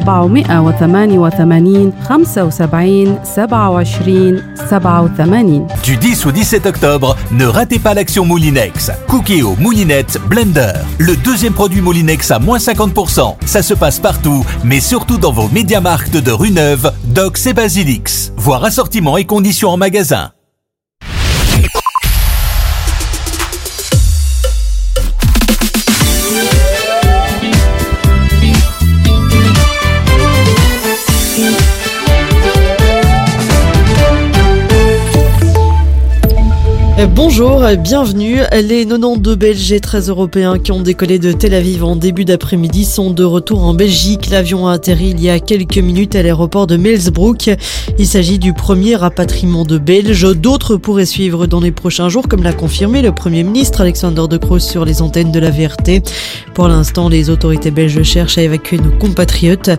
488 75 27 87 Du 10 au 17 octobre, ne ratez pas l'action Moulinex. Cookéo, Moulinette, Blender. Le deuxième produit Moulinex à moins 50%. Ça se passe partout, mais surtout dans vos médiamarques de rue Neuve, Docs et Basilix. Voir assortiment et conditions en magasin. Bonjour, bienvenue. Les 92 Belges et 13 Européens qui ont décollé de Tel Aviv en début d'après-midi sont de retour en Belgique. L'avion a atterri il y a quelques minutes à l'aéroport de Melsbrook. Il s'agit du premier rapatriement de Belges. D'autres pourraient suivre dans les prochains jours, comme l'a confirmé le Premier ministre Alexander De Croo sur les antennes de la VRT. Pour l'instant, les autorités belges cherchent à évacuer nos compatriotes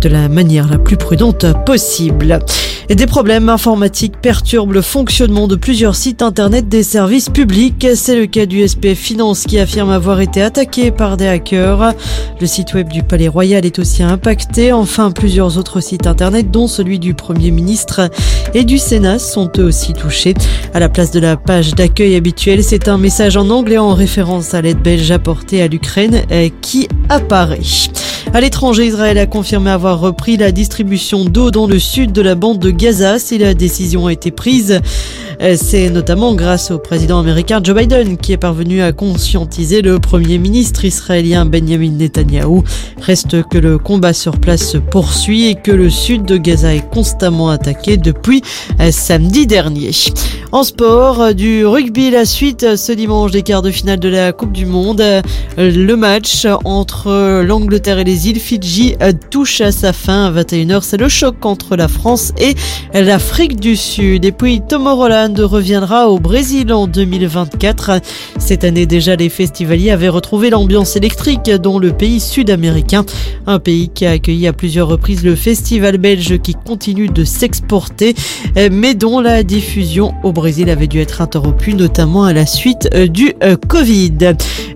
de la manière la plus prudente possible. Et des problèmes informatiques perturbent le fonctionnement de plusieurs sites internet des services publics. C'est le cas du SPF Finance qui affirme avoir été attaqué par des hackers. Le site web du Palais Royal est aussi impacté. Enfin, plusieurs autres sites internet, dont celui du Premier ministre et du Sénat, sont eux aussi touchés. À la place de la page d'accueil habituelle, c'est un message en anglais en référence à l'aide belge apportée à l'Ukraine euh, qui apparaît. À l'étranger, Israël a confirmé avoir repris la distribution d'eau dans le sud de la bande de Gaza si la décision a été prise. Euh, c'est notamment grâce au président américain Joe Biden qui est parvenu à conscientiser le premier ministre israélien Benjamin Netanyahu. Reste que le combat sur place se poursuit et que le sud de Gaza est constamment attaqué depuis euh, samedi dernier. En sport, euh, du rugby, la suite ce dimanche des quarts de finale de la Coupe du Monde. Le match entre l'Angleterre et les îles Fidji touche à sa fin à 21h. C'est le choc entre la France et l'Afrique du Sud. Et puis Tom Roland reviendra au Brésil en 2024. Cette année déjà, les festivaliers avaient retrouvé l'ambiance électrique dans le pays sud-américain, un pays qui a accueilli à plusieurs reprises le festival belge qui continue de s'exporter, mais dont la diffusion au Brésil avait dû être interrompue, notamment à la suite du Covid.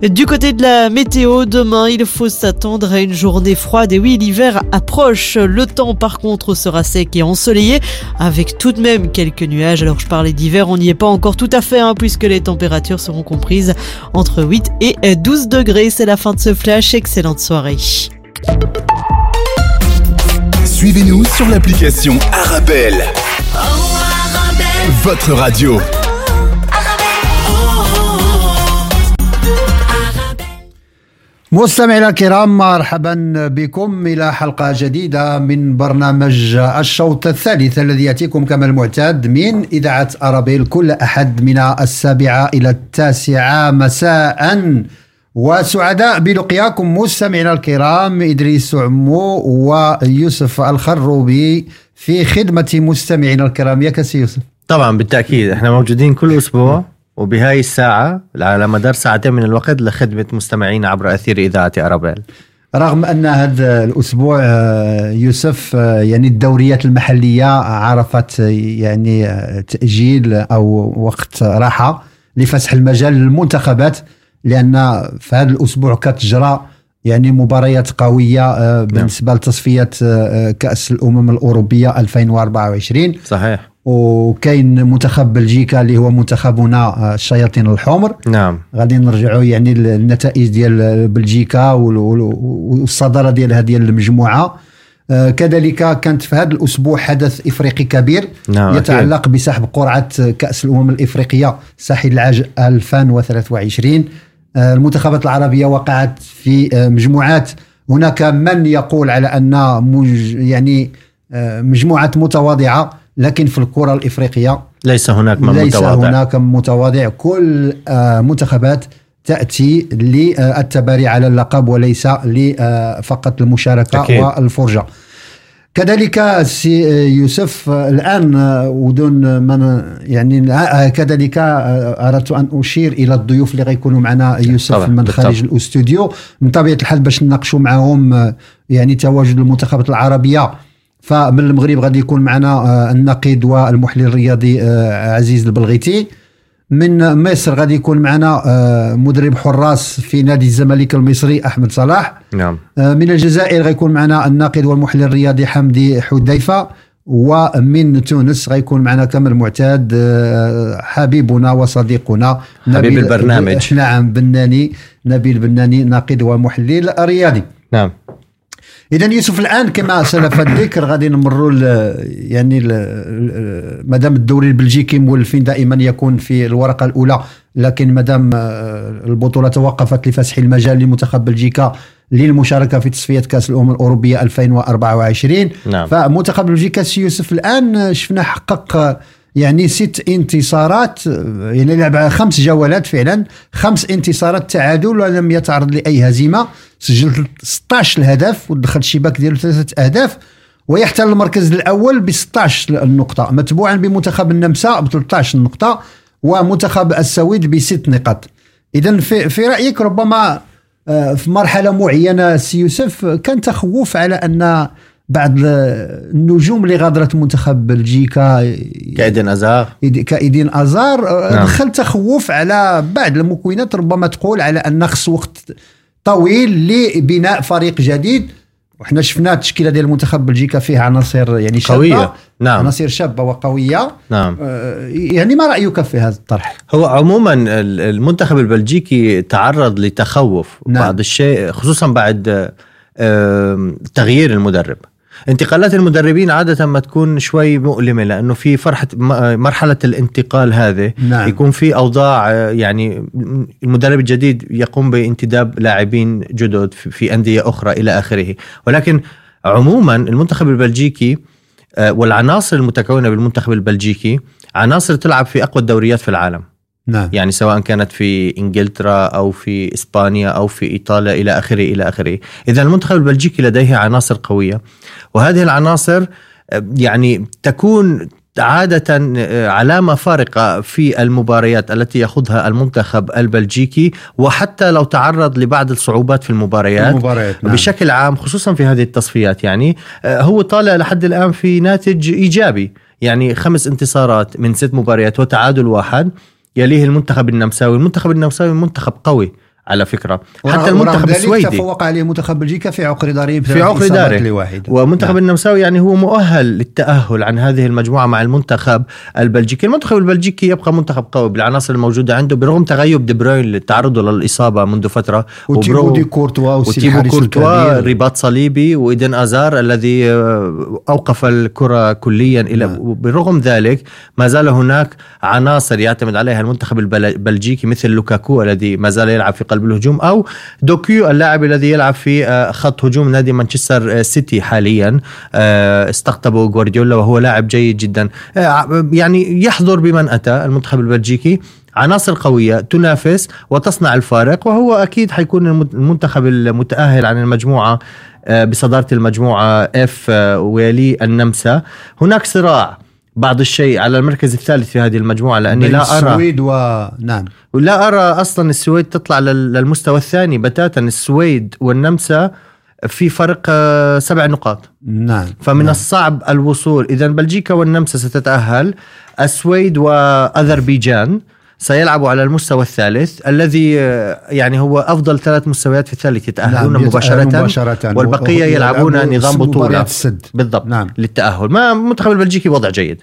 Du côté de la météo, demain, il faut s'attendre à une journée froide et oui, l'hiver approche. Le temps, par contre, sera sec et ensoleillé, avec tout de même quelques nuages. Alors, je parlais d'hiver, on n'y est pas encore tout à fait, hein, puisque les températures seront comprises entre 8 et 12 degrés. C'est la fin de ce flash. Excellente soirée. Suivez-nous sur l'application Arabelle. Votre radio. مستمعينا الكرام مرحبا بكم إلى حلقة جديدة من برنامج الشوط الثالث الذي يأتيكم كما المعتاد من إذاعة أرابيل كل أحد من السابعة إلى التاسعة. مساء وسعداء بلقياكم مستمعينا الكرام إدريس عمو ويوسف الخروبي في خدمة مستمعينا الكرام. يا كسي يوسف. طبعا بالتأكيد. إحنا موجودين كل أسبوع. وبهاي الساعة على مدار ساعتين من الوقت لخدمة مستمعين عبر أثير إذاعة أرابيل. رغم أن هذا الأسبوع يوسف يعني الدوريات المحلية عرفت يعني تأجيل أو وقت راحة لفسح المجال للمنتخبات لأن في هذا الأسبوع كتجرى يعني مباريات قوية بالنسبة لتصفية كأس الأمم الأوروبية 2024 صحيح. وكاين منتخب بلجيكا اللي هو منتخبنا الشياطين الحمر. نعم. غادي نرجعوا يعني النتائج ديال بلجيكا والصدارة ديالها ديال المجموعة. كذلك كانت في هذا الأسبوع حدث إفريقي كبير نعم يتعلق أكيد. بسحب قرعة كأس الأمم الإفريقية ساحل العاج 2023 المنتخبات العربية وقعت في مجموعات. هناك من يقول على أن مج يعني مجموعة متواضعة لكن في الكرة الإفريقية ليس هناك من ليس متواضع. هناك متواضع. كل منتخبات تأتي للتباري على اللقب وليس فقط المشاركة أكيد. والفرجة. كذلك سي يوسف الآن ودون من يعني كذلك أردت أن أشير إلى الضيوف اللي غيكونوا معنا يوسف طبعا، من بالطبع. خارج الأستوديو. من طبيعة الحال باش نناقشوا معهم يعني تواجد المنتخبات العربية. فمن المغرب غادي يكون معنا آه، النقيد والمحلل الرياضي آه، عزيز البلغيتي. من مصر غادي يكون معنا آه، مدرب حراس في نادي الزمالك المصري أحمد صلاح. نعم. من الجزائر غيكون معنا الناقد والمحلل الرياضي حمدي حذيفة. ومن تونس غيكون معنا كما المعتاد حبيبنا وصديقنا حبيب البرنامج. نعم بناني نبيل بناني ناقد ومحلل رياضي نعم. اذا يوسف الآن كما سلف الذكر غادي نمروا يعني مادام الدوري البلجيكي مولفين دائما يكون في الورقة الأولى لكن مادام آه، البطولة توقفت لفسح المجال لمنتخب بلجيكا للمشاركة في تصفيه كأس الأمم الأوروبية 2024 نعم. فمنتخب بلجيكا سي يوسف الآن شفنا حقق يعني ست انتصارات يعني لعب خمس جولات فعلا خمس انتصارات تعادل ولم يتعرض لأي هزيمة سجل 16 الهدف ودخل الشباك ديالو ثلاثة أهداف ويحتل المركز الأول ب 16 النقطة. متبوعا بمنتخب النمسا ب 13 نقطه ومنتخب السويد بست نقاط. اذا في, في رأيك ربما آه، في مرحلة معينة سي يوسف كان تخوف على أن بعض النجوم اللي غادرت منتخب بلجيكا كايدن أزار. كايدين أزار آه، نعم. دخل تخوف على بعض المكونات ربما تقول على أن خص وقت طويل لبناء فريق جديد وحنا شفنا التشكيلة ديال المنتخب بلجيكا فيها عناصر يعني شابة قوية. نعم. عناصر شابة وقوية نعم آه، يعني ما رأيك في هذا الطرح؟ هو عموما ال- المنتخب البلجيكي تعرض لتخوف نعم. بعض الشيء خصوصا بعد آم، تغيير المدرب انتقالات المدربين عادة ما تكون شوي مؤلمة لأنه في فرحة مرحلة الانتقال هذه. نعم. يكون في أوضاع آه، يعني المدرب الجديد يقوم بانتداب لاعبين جدد في- في أندية أخرى إلى آخره. ولكن عموما المنتخب البلجيكي آه، والعناصر المتكونة بالمنتخب البلجيكي عناصر تلعب في أقوى الدوريات في العالم. نعم. يعني سواء كانت في إنجلترا أو في إسبانيا أو في إيطاليا إلى آخره إلى آخره. اذا المنتخب البلجيكي لديه عناصر قوية. وهذه العناصر آه، يعني تكون عادة آه، علامة فارقة في المباريات التي يخوضها المنتخب البلجيكي. وحتى لو تعرض لبعض الصعوبات في المباريات المباريات نعم. بشكل عام خصوصا في هذه التصفيات يعني آه، هو طالع لحد الآن في ناتج إيجابي. يعني خمس انتصارات من ست مباريات وتعادل واحد. يليه المنتخب النمساوي. المنتخب النمساوي منتخب قوي. على فكرة حتى المنتخب السويدي تفوق عليه منتخب بلجيكا في عقر داره في عقر داره لواحد ومنتخب نعم. النمساوي يعني هو مؤهل للتأهل عن هذه المجموعة مع المنتخب البلجيكي المنتخب البلجيكي يبقى منتخب قوي بالعناصر الموجودة عنده برغم تغيب دي بروين تعرضه للإصابة منذ فترة وتيبو دي كورتوا وتيبو كورتوا. رباط صليبي وإيدن أزار الذي آه، أوقف الكرة كليا إلى نعم. برغم ذلك ما زال هناك عناصر يعتمد عليها المنتخب البل- البلجيكي مثل لوكاكو الذي ما زال يلعب في قلب الهجوم أو دوكو اللاعب الذي يلعب في آه، خط هجوم نادي مانشستر آه، سيتي حاليا. آه، استقطبه جوارديولا وهو لاعب جيد جدا. يعني يحضر بمن أتى المنتخب البلجيكي. عناصر قوية تنافس وتصنع الفارق وهو أكيد حيكون المنتخب المتأهل عن المجموعة بصدارة المجموعة اف ويلي النمسا. هناك صراع. بعض الشيء على المركز الثالث في هذه المجموعة لأني لا أرى. السويد و نعم. لا أرى أصلا السويد تطلع لل- للمستوى الثاني. بتاتا السويد والنمسا في فرق آه، سبع نقاط. نعم. فمن نعم. الصعب الوصول. إذا بلجيكا والنمسا ستتأهل. السويد وأذربيجان. سيلعبوا على المستوى الثالث الذي آه، يعني هو أفضل ثلاث مستويات في الثالث يتأهلون نعم، مباشرة, مباشرة. والبقية و- يلعبون نظام بطولة. السد. بالضبط نعم. للتأهل. ما المنتخب البلجيكي وضع جيد.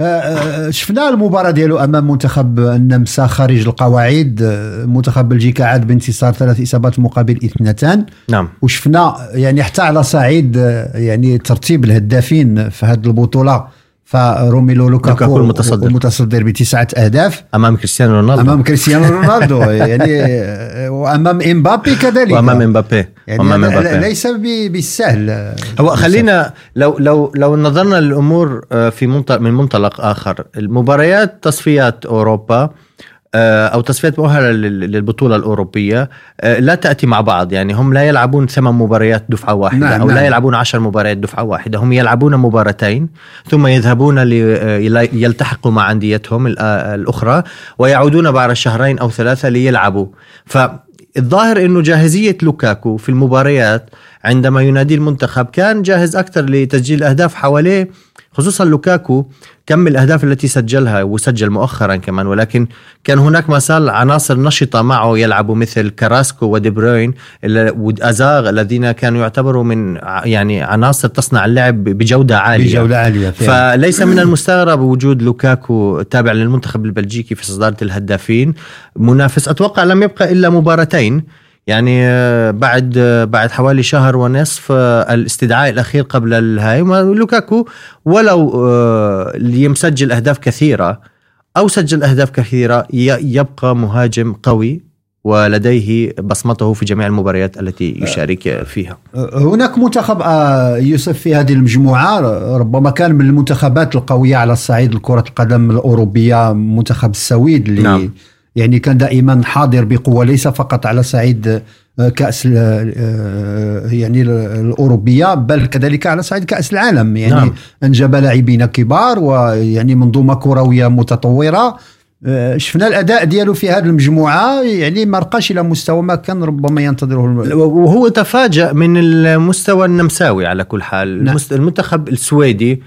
آه، آه، شفنا المباراة ديالو أمام منتخب النمسا خارج القواعد. منتخب بلجيكا عاد بانتصار ثلاث إصابات مقابل اثنتان. نعم. وشفنا يعني حتى على صعيد يعني ترتيب الهدافين في هذه البطولة. فروميلو لوكاكو المتصدر. المتصدر بتسعة أهداف. أمام كريستيانو رونالدو. أمام كريستيانو رونالدو. يعني وأمام إمبابي كذلك. وأمام إمبابي. يعني وأمام لا- إمبابي. ليس بالسهل. هو. خلينا لو لو لو نظرنا للأمور آه، في منطلق من منطلق آخر. المباريات تصفيات أوروبا أو تصفيات مؤهلة للبطولة الأوروبية آه، لا تأتي مع بعض يعني هم لا يلعبون ثمان مباريات دفعة واحدة نعم أو نعم. لا يلعبون عشر مباريات دفعة واحدة هم يلعبون مباراتين ثم يذهبون ليلتحقوا مع أنديتهم الأخرى ويعودون بعد شهرين أو ثلاثة ليلعبوا فالظاهر إنه جاهزية لوكاكو في المباريات عندما ينادي المنتخب كان جاهز أكثر لتسجيل اهداف حواليه خصوصا لوكاكو كم الأهداف التي سجلها وسجل مؤخرا كمان ولكن كان هناك ما زال عناصر نشطة معه يلعبوا مثل كراسكو ودي بروين وأزار الذين كانوا يعتبروا من يعني عناصر تصنع اللعب بجودة عالية. بجودة عالية فعلا. فليس من المستغرب وجود لوكاكو تابع للمنتخب البلجيكي في صدارة الهدافين. منافس أتوقع لم يبقى إلا مباراتين. يعني آه، بعد آه، بعد حوالي شهر ونصف آه، الاستدعاء الأخير قبل الهاي لوكاكو ولو يمسجل أهداف كثيرة أو سجل أهداف كثيرة يبقى مهاجم قوي ولديه بصمته في جميع المباريات التي يشارك فيها هناك منتخب يوسف في هذه المجموعة ربما كان من المنتخبات القوية على الصعيد الكرة القدم الأوروبية منتخب السويد اللي نعم. يعني كان دائما حاضر بقوة ليس فقط على صعيد آه، كأس آه، آه، يعني الأوروبية بل كذلك على صعيد كأس العالم يعني نعم. أنجب لاعبين كبار ويعني منظومه كرويه متطورة شفنا الأداء ديالو في هذه المجموعة يعني ما رقاش إلى مستوى ما كان ربما ينتظره وهو تفاجأ من المستوى النمساوي على كل حال نعم. المنتخب السويدي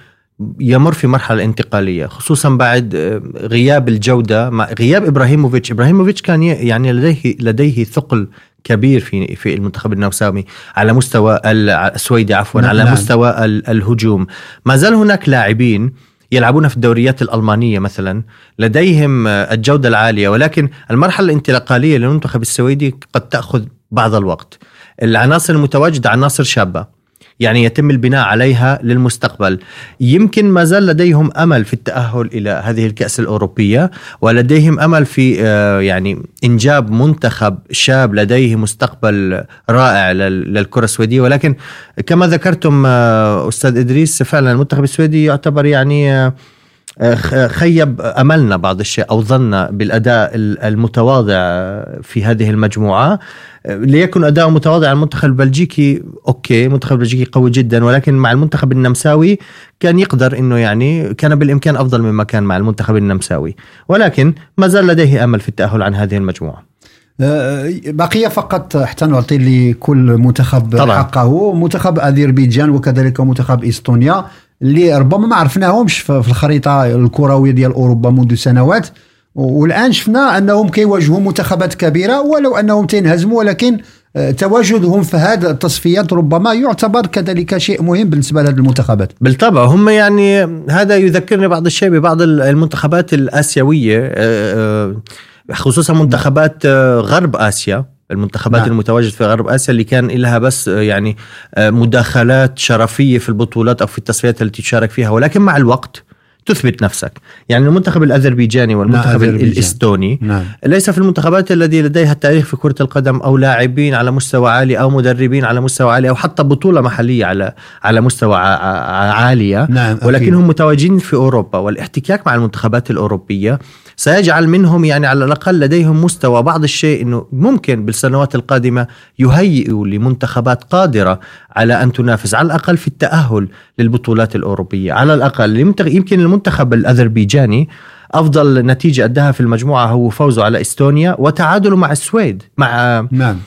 يمر في مرحلة انتقالية خصوصا بعد آه، غياب الجودة مع غياب إبراهيموفيتش. إبراهيموفيتش كان يعني لديه لديه ثقل كبير في في المنتخب النمساوي على مستوى السويدي عفوا نعم. على نعم. مستوى الهجوم. ما زال هناك لاعبين يلعبون في الدوريات الألمانية مثلا لديهم آه، الجودة العالية. ولكن المرحلة الانتقالية للمنتخب السويدي قد تأخذ بعض الوقت. العناصر المتواجدة عناصر شابة. يعني يتم البناء عليها للمستقبل. يمكن ما زال لديهم أمل في التأهل إلى هذه الكأس الأوروبية ولديهم أمل في آه، يعني إنجاب منتخب شاب لديه مستقبل رائع للكرة السويدية. ولكن كما ذكرتم آه، أستاذ إدريس فعلا المنتخب السويدي يعتبر يعني آه، خيب أملنا بعض الشيء أو ظن بالأداء المتواضع في هذه المجموعة. ليكن أداء متواضع المنتخب البلجيكي أوكي المنتخب البلجيكي قوي جدا ولكن مع المنتخب النمساوي كان يقدر إنه يعني كان بالإمكان أفضل مما كان مع المنتخب النمساوي. ولكن ما زال لديه أمل في التأهل عن هذه المجموعة. أه، بقي فقط حتى نعطي لكل منتخب طبعا. حقه منتخب أذربيجان وكذلك منتخب استونيا اللي ربما ما عرفناهمش في الخريطة الكروية ديال أوروبا منذ سنوات. والآن شفنا أنهم كيواجهوا منتخبات كبيرة ولو أنهم تنهزموا ولكن آه، تواجدهم في هذه التصفيات ربما يعتبر كذلك شيء مهم بالنسبة لهذه المنتخبات. بالطبع. هم يعني هذا يذكرني بعض الشيء ببعض المنتخبات الآسيوية آه، آه، خصوصا منتخبات غرب آسيا. المنتخبات نعم. المتواجد في غرب آسيا اللي كان لها بس يعني مداخلات شرفية في البطولات أو في التصفيات التي تشارك فيها ولكن مع الوقت تثبت نفسك يعني المنتخب الأذربيجاني والمنتخب نعم الإستوني نعم. ليس في المنتخبات الذي لديها التاريخ في كرة القدم أو لاعبين على مستوى عالي أو مدربين على مستوى عالي أو حتى بطولة محلية على على مستوى عالية نعم ولكنهم متواجدين في أوروبا والإحتكاك مع المنتخبات الأوروبية سيجعل منهم يعني على الأقل لديهم مستوى. بعض الشيء أنه ممكن بالسنوات القادمة يهيئوا لمنتخبات قادرة على أن تنافس على الأقل في التأهل للبطولات الأوروبية. على الأقل يمكن المنتخب الأذربيجاني أفضل نتيجة أداها في المجموعة هو فوزه على إستونيا وتعادله مع السويد مع نعم.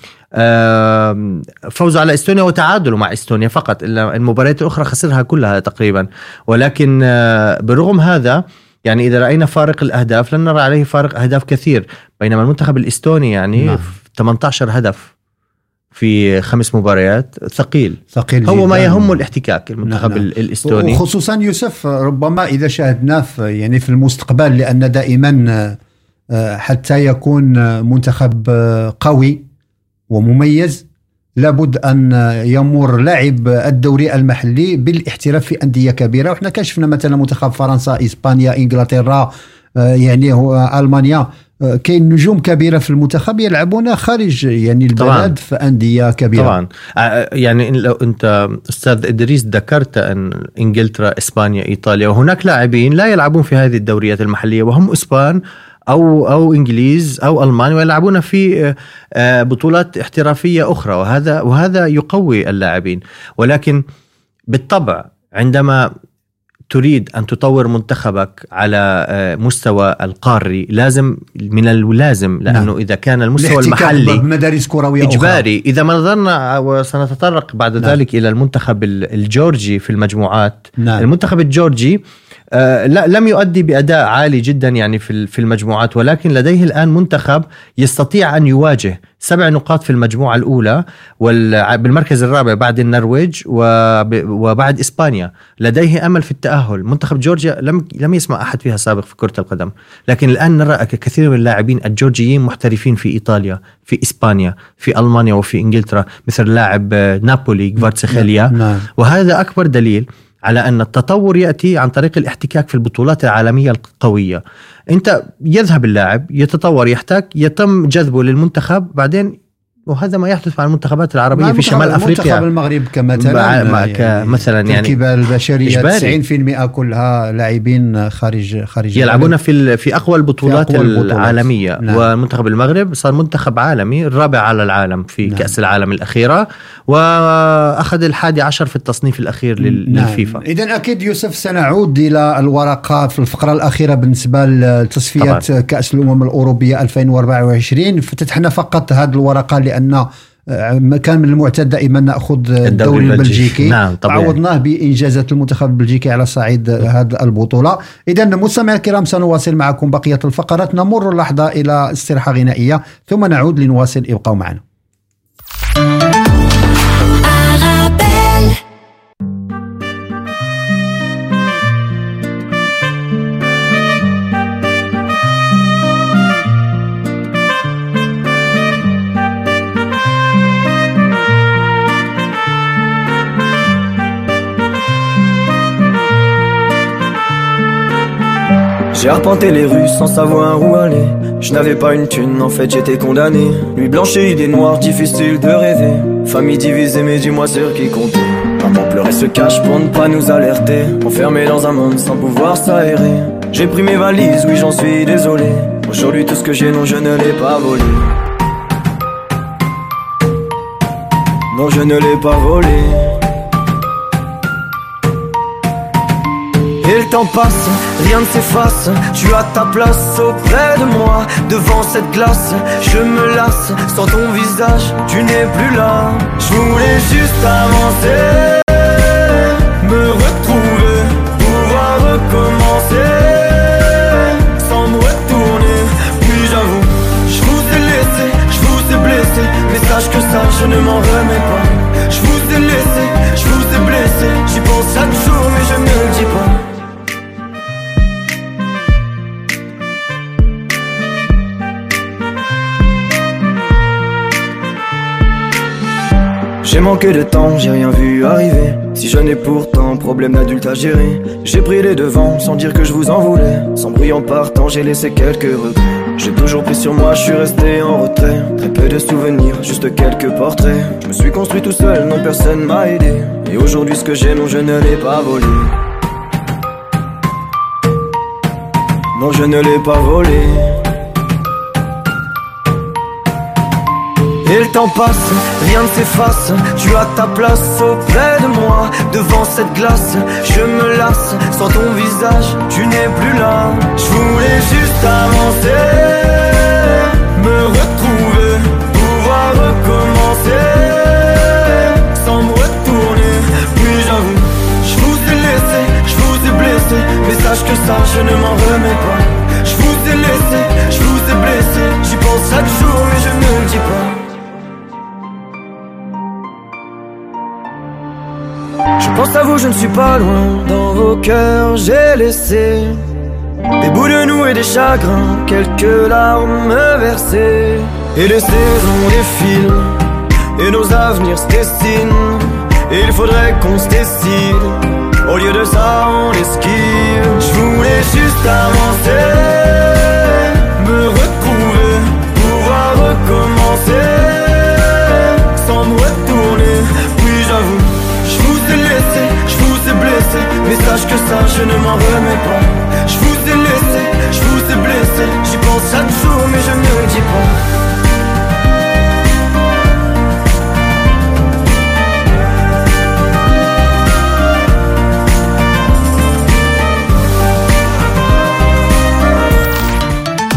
فوزه على إستونيا وتعادله مع إستونيا فقط. المباريات الاخرى خسرها كلها تقريبا. ولكن آه، برغم هذا يعني إذا رأينا فارق الأهداف لن نرى عليه فارق أهداف كثير بينما المنتخب الإستوني يعني نعم. 18 هدف في خمس مباريات ثقيل ثقيل هو ما يهمه الاحتكاك المنتخب نعم. نعم. الإستوني وخصوصا يوسف ربما إذا شاهدناه في يعني في المستقبل لأن دائما آه، حتى يكون منتخب آه، قوي ومميز لابد أن يمر لاعب الدوري المحلي بالاحتراف في أندية كبيرة. وحنا كشفنا مثلا منتخب فرنسا إسبانيا إنجلترا آه، يعني هو ألمانيا آه، كاين نجوم كبيرة في المنتخب يلعبون خارج يعني البلد طبعا. في أندية كبيرة. طبعا. آه، يعني لو أنت أستاذ إدريس ذكرت أن إنجلترا إسبانيا إيطاليا وهناك لاعبين لا يلعبون في هذه الدوريات المحلية وهم إسبان أو أو إنجليز أو ألمان ويلعبون في آه، بطولات احترافية أخرى وهذا وهذا يقوي اللاعبين ولكن بالطبع عندما تريد أن تطور منتخبك على آه، مستوى القاري لازم من اللازم لأنه نعم. إذا كان المستوى المحلي بمدارس كروية إجباري أخرى. إذا ما نظرنا وسنتطرق بعد نعم. ذلك إلى المنتخب الجورجي في المجموعات نعم. المنتخب الجورجي لم يؤدي بأداء عالي جدا يعني في في المجموعات ولكن لديه الآن منتخب يستطيع أن يواجه سبع نقاط في المجموعة الأولى بالمركز الرابع بعد النرويج وبعد إسبانيا. لديه أمل في التأهل. منتخب جورجيا لم لم يسمع أحد فيها سابق في كرة القدم. لكن الآن نرى كثير من اللاعبين الجورجيين محترفين في إيطاليا في إسبانيا في ألمانيا وفي إنجلترا مثل لاعب نابولي كفارتسخيليا نعم. وهذا أكبر دليل على أن التطور يأتي عن طريق الاحتكاك في البطولات العالمية القوية. أنت يذهب اللاعب يتطور يحتاج يتم جذبه للمنتخب بعدين وهذا ما يحدث مع المنتخبات العربية في شمال أفريقيا منتخب المغرب كمثلا يعني كمثلا يعني التركيبه البشريه 90% كلها لاعبين خارج خارج يلعبون في في أقوى البطولات, في أقوى البطولات. العالمية نعم. ومنتخب المغرب صار منتخب عالمي الرابع على العالم في نعم. كأس العالم الأخيرة وأخذ الحادي عشر في التصنيف الأخير نعم. للفيفا اذا أكيد يوسف سنعود إلى الورقة في الفقرة الأخيرة بالنسبة لتصفيات كأس الأمم الأوروبية 2024 فتتحنا فقط هذه الورقة لأن آه، كان من المعتاد دائما نأخذ الدوري البلجيكي. نعم طبيعي. عوضناه بانجازات المنتخب البلجيكي على صعيد هذه البطولة. اذا مستمعي الكرام سنواصل معكم بقية الفقرات. نمر لحظه إلى استراحه غنائية ثم نعود لنواصل ابقوا معنا. J'ai arpenté les rues sans savoir où aller. Je n'avais pas une thune, en fait j'étais condamné. Nuit blanche et idées noires, difficile de rêver. Famille divisée, mais dis-moi sur qui compter? Maman pleurait se cache pour ne pas nous alerter. Enfermé dans un monde sans pouvoir s'aérer. J'ai pris mes valises, oui j'en suis désolé. Aujourd'hui tout ce que j'ai, non je ne l'ai pas volé. Non je ne l'ai pas volé. Temps passe, rien ne s'efface. Tu as ta place auprès de moi, devant cette glace. Je me lasse, sans ton visage, tu n'es plus là. Je voulais juste avancer, me retrouver, pouvoir recommencer. Sans me retourner, puis j'avoue, je vous ai laissé, je vous ai blessé. Mais sache que ça, je ne m'en remets pas. Manqué de temps, j'ai rien vu arriver. Si je n'ai pourtant problème d'adulte à gérer, j'ai pris les devants sans dire que je vous en voulais. Sans bruit en partant, j'ai laissé quelques regrets. J'ai toujours pris sur moi, je suis resté en retrait. Très peu de souvenirs, juste quelques portraits. Je me suis construit tout seul, non personne m'a aidé. Et aujourd'hui, ce que j'ai, non, je ne l'ai pas volé. Non, je ne l'ai pas volé. Et le temps passe, rien ne s'efface. Tu as ta place auprès de moi Devant cette glace, je me lasse Sans ton visage, tu n'es plus là. Je voulais juste avancer Me retrouver, pouvoir recommencer. Sans me retourner, puis j'avoue Je vous ai laissé, je vous ai blessé. Mais sache que ça, je ne m'en remets pas Je pense à vous, je ne suis pas loin. Dans vos cœurs, j'ai laissé des bouts de nous et des chagrins, quelques larmes versées. Et les saisons défilent, et nos avenirs se dessinent. Et il faudrait qu'on se décide. Au lieu de ça, on esquive. Je voulais juste avancer, sache que ça je ne m'en remets pas. Je vous ai laissé, je vous ai blessé, j'y pense à dessous, mais je ne dis pas.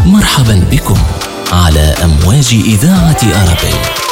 مرحبا بكم على أمواج إذاعة أرابيل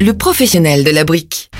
le professionnel de la brique.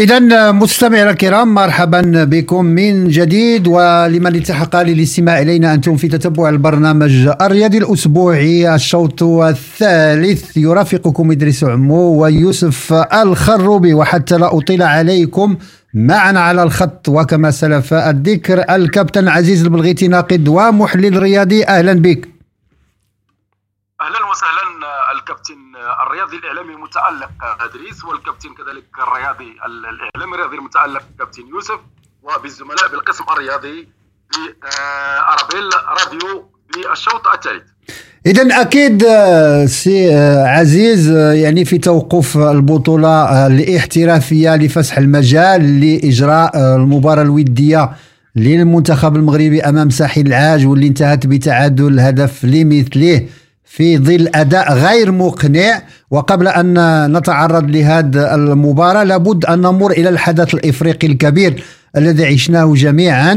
إذا مستمعينا الكرام مرحبا بكم من جديد ولمن التحق للاستماع إلينا أنتم في تتبع البرنامج الرياضي الأسبوعي الشوط الثالث. يرافقكم إدريس عمو ويوسف الخروبي وحتى لا أطيل عليكم معنا على الخط وكما سلف الذكر الكابتن عزيز البلغيتي ناقد ومحلل رياضي أهلا بك. أهلا وسهلا الكابتن الرياضي الإعلامي المتالق أدريس والكابتن كذلك الرياضي الإعلامي الرياضي المتالق كابتن يوسف وبالزملاء بالقسم الرياضي بأرابيل راديو بالشوط الثالث. اذا أكيد سي عزيز يعني في توقف البطولة الاحترافية لفسح المجال لإجراء المباراة الودية للمنتخب المغربي أمام ساحل العاج واللي انتهت بتعادل هدف لمثله. في ظل أداء غير مقنع. وقبل أن نتعرض لهذه المباراة لابد أن نمر إلى الحدث الإفريقي الكبير الذي عشناه جميعا.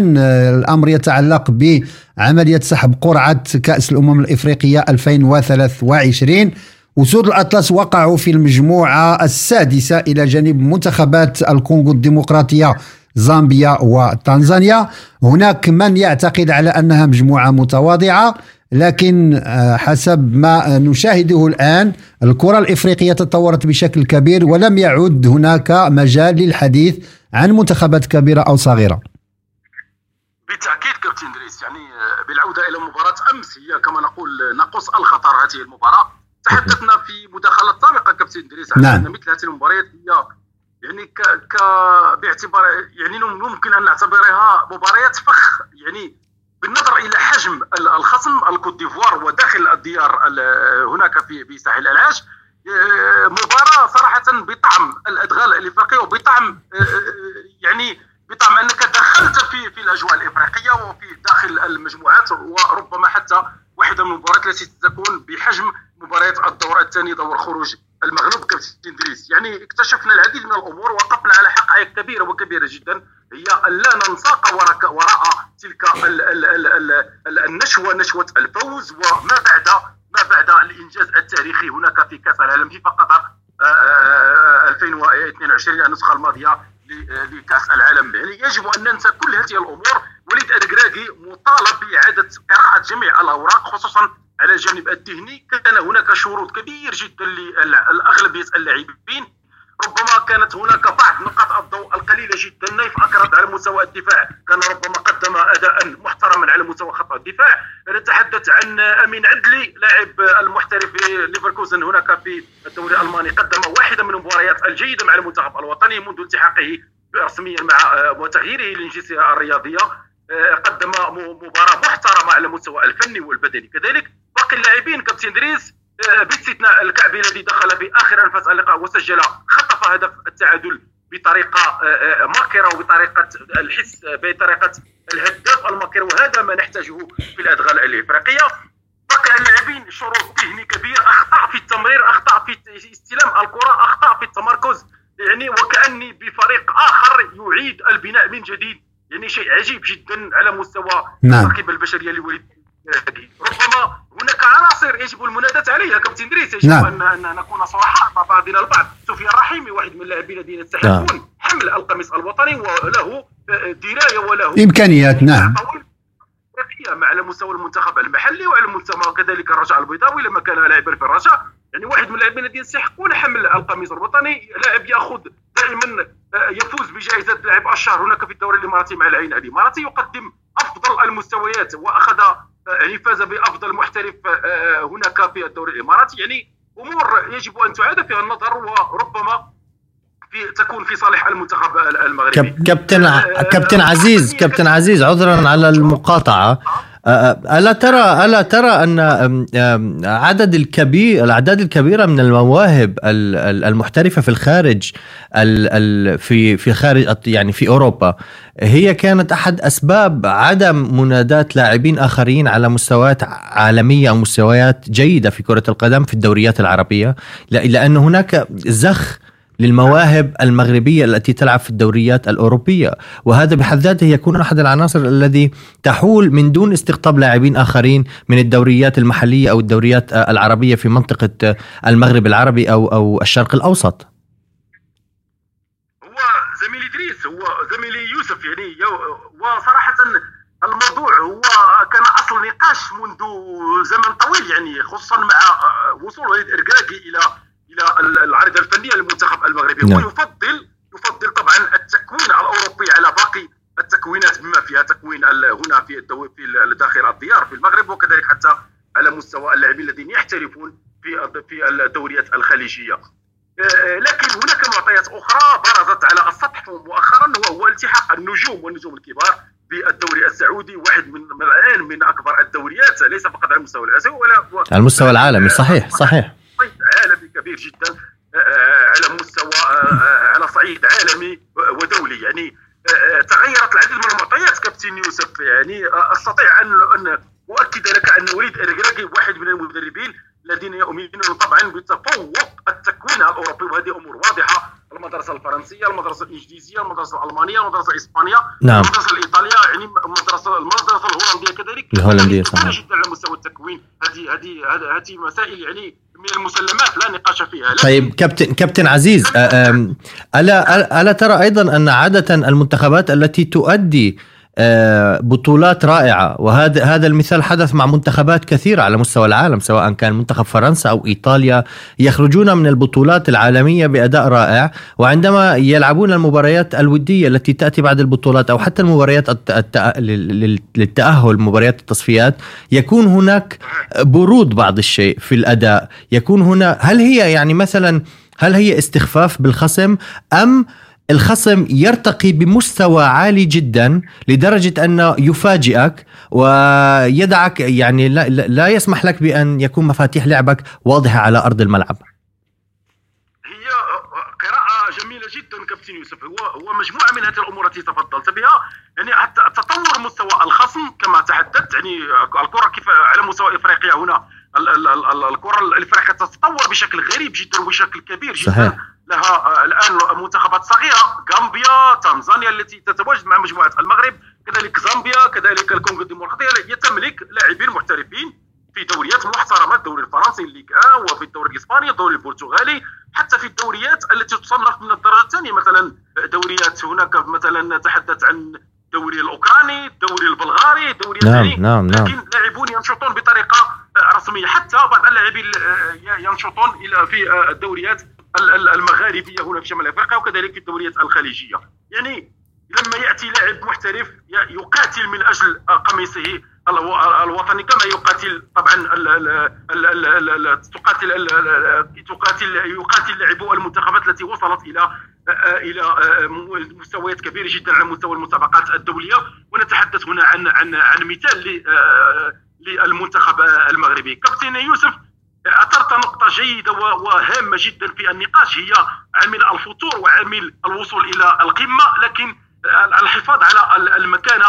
الأمر يتعلق بعمليه سحب قرعة كأس الأمم الإفريقية 2023 اسود الأطلس وقعوا في المجموعة السادسة إلى جانب منتخبات الكونغو الديمقراطية زامبيا وتنزانيا. هناك من يعتقد على أنها مجموعة متواضعة. لكن آه، حسب ما نشاهده الآن الكرة الإفريقية تطورت بشكل كبير ولم يعد هناك مجال للحديث عن منتخبات كبيرة أو صغيرة بالتأكيد كابتن دريس يعني آه، بالعودة إلى مباراة أمس هي كما نقول نقص الخطر هذه المباراة تحدثنا في مداخلة سابقة كابتن دريس عن نعم. أن مثل هذه المباريات هي يعني ك... ك باعتبار يعني ممكن أن نعتبرها مباريات فخ يعني بالنظر إلى حجم الخصم الكوت ديفوار وداخل الديار هناك في في ساحل العاج آه، مباراة صراحة بطعم الأدغال الإفريقية وبطعم آه، آه، يعني بطعم أنك دخلت في في الأجواء الإفريقية وفي داخل المجموعات وربما حتى واحدة من المباريات التي ستكون بحجم مباريات الدور الثاني دور خروج المغلوب كابتن دريس يعني اكتشفنا العديد من الأمور وقفنا على حقائق كبيرة وكبيرة جدا. هي أن لا ننساق وراء وراء تلك ال ال ال ال النشوة نشوة الفوز وما بعد ما بعد الإنجاز التاريخي هناك في كأس العالم. في قطر 2022 النسخة الماضية لكأس العالم. يعني يجب أن ننسى كل هذه الأمور. وليد ادكراكي مطالب بإعادة قراءه جميع الأوراق خصوصا على الجانب الذهني كان هناك شروط كبير جدا لاغلبيه اللاعبين. ربما كانت هناك بعض نقاط الضوء القليلة جدا. نايف اكرد على مستوى الدفاع. كان ربما قدم اداء محترما على مستوى خط الدفاع. نتحدث عن أمين عدلي لاعب المحترف في ليفركوزن. هناك في الدوري الألماني قدم واحدة من المباريات الجيدة مع المنتخب الوطني منذ التحاقه رسميا مع وتغييره للجنسية الرياضية. قدم مباراة محترمة على المستوى الفني والبدني. كذلك باقي اللاعبين كابتن دريس باستثناء الكعبي الذي دخل في اخر أنفاس اللقاء وسجل خطف هدف التعادل بطريقة ماكرة وبطريقة الحس بطريقة الهداف الماكر وهذا ما نحتاجه في الادغال الإفريقية بقي اللاعبين شروط ذهني كبير اخطاء في التمرير اخطاء في استلام الكرة اخطاء في التمركز يعني وكأني بفريق آخر يعيد البناء من جديد يعني شيء عجيب جدا على مستوى نعم. التركيبه البشريه لوليد ربما هناك عناصر يجب المناداة عليها. كابتن دريس يجب نعم. ان ان نكون صرحاء مع بعضنا البعض. سفيان رحيمي واحد من اللاعبين الذين يستحقون نعم. حمل القميص الوطني وله دراية وله إمكانيات نعم. مع على مستوى المنتخب المحلي وعلى مستوى كذلك الرجاء البيضاوي لما كان لاعبا في الرجاء يعني واحد من اللاعبين الذين يستحقون حمل القميص الوطني. لاعب يأخذ دائما آه، يفوز بجائزة لاعب الشهر هناك في الدوري الإماراتي مع العين الاماراتي يقدم أفضل المستويات وأخذ آه، يعني فاز بأفضل محترف آه، هناك في الدوري الإماراتي. يعني أمور يجب أن تعاد فيها النظر وربما في تكون في صالح المنتخب المغربي. كابتن كابتن عزيز كابتن عزيز عذرا على المقاطعة. ألا ترى ألا ترى أن عدد الكبير الأعداد الكبيرة من المواهب المحترفة في الخارج في في خارج يعني في أوروبا هي كانت أحد أسباب عدم مناداة لاعبين آخرين على مستويات عالمية أو مستويات جيدة في كرة القدم في الدوريات العربية لأن هناك زخ للمواهب المغربية التي تلعب في الدوريات الأوروبية. وهذا بحد ذاته يكون أحد العناصر الذي تحول من دون استقطاب لاعبين آخرين من الدوريات المحلية أو الدوريات العربية في منطقة المغرب العربي أو أو الشرق الأوسط. هو زميلي إدريس هو زميلي يوسف يعني وصراحة الموضوع هو كان أصل نقاش منذ زمن طويل يعني خصوصا مع وصول وليد إرقاقي إلى إلى العرض الفنيه للمنتخب المغربي نعم. ويفضل يفضل طبعا التكوين الأوروبي على باقي التكوينات بما فيها تكوين هنا في في داخل الديار في المغرب وكذلك حتى على مستوى اللاعبين الذين يحترفون في في الدوريات الخليجية آه، لكن هناك معطيات أخرى برزت على السطح مؤخرا وهو التحاق النجوم والنجوم الكبار بالدوري السعودي واحد من الآن من أكبر الدوريات ليس فقط على المستوى الآسيوي ولا على المستوى العالمي صحيح صحيح عالمي كبير جدا آه، آه، على مستوى آه، على صعيد عالمي ودولي. يعني تغيرت العديد من المعطيات كابتن يوسف. يعني أستطيع أن أن أؤكد لك أن وليد ارجراكي واحد من المدربين الذين يؤمنون طبعا بتفوق التكوين الأوروبي. وهذه أمور واضحة. المدرسة الفرنسية المدرسة الإنجليزية المدرسة الألمانية المدرسة الإسبانية نعم. المدرسة الإيطالية. يعني المدرسة المدرسة الهولندية كذلك. الهولندية صحيح. جدا على مستوى التكوين. هذه هذه هذه مسائل يعني من المسلمات لا نقاش فيها. طيب كابتن كابتن عزيز الا ألا ترى أيضا أن عادة المنتخبات التي تؤدي بطولات رائعة. وهذا هذا المثال حدث مع منتخبات كثيرة على مستوى العالم سواء كان منتخب فرنسا أو إيطاليا. يخرجون من البطولات العالمية بأداء رائع وعندما يلعبون المباريات الودية التي تأتي بعد البطولات أو حتى المباريات للتأهل مباريات التصفيات يكون هناك برود بعض الشيء في الأداء. يكون هنا هل هي يعني مثلا هل هي استخفاف بالخصم أم الخصم يرتقي بمستوى عالي جدا لدرجة أنه يفاجئك ويدعك يعني لا, لا يسمح لك بأن يكون مفاتيح لعبك واضحة على أرض الملعب. هي قراءة جميلة جدا كابتن يوسف. هو هو مجموعة من هذه الأمور التي تفضلت بها. يعني حتى تطور مستوى الخصم كما تحدثت يعني الكرة كيف على مستوى إفريقيا هنا الكرة الإفريقية تتطور بشكل غريب جدا وبشكل كبير جدا. صحيح. لها آه، الآن منتخبات صغيرة غامبيا تنزانيا التي تتواجد مع مجموعة المغرب كذلك زامبيا كذلك الكونغو الديمقراطيه تملك لاعبين محترفين في دوريات محترمة الدوري الفرنسي الليغ 1 وفي الدوري الإسباني الدوري البرتغالي حتى في الدوريات التي تصنف من الدرجة الثانية مثلا دوريات هناك مثلا نتحدث عن الدوري الأوكراني الدوري البلغاري الدوري نعم نعم نعم. لكن لاعبون ينشطون بطريقة آه، رسمية. حتى بعض اللاعبين آه، ينشطون إلى في الدوريات المغاربية هنا في شمال أفريقيا وكذلك في الدوريات الخليجية. يعني لما يأتي لاعب محترف يقاتل من أجل قميصه الوطني كما يقاتل طبعا تقاتل تقاتل يقاتل لاعبو المنتخبات التي وصلت إلى إلى مستويات كبيرة جدا على مستوى المسابقات الدولية. ونتحدث هنا عن عن عن مثال للمنتخب المغربي. كابتن يوسف أثرت نقطة جيدة وهامة جدا في النقاش هي عامل الفتور وعامل الوصول إلى القمة لكن الحفاظ على المكانة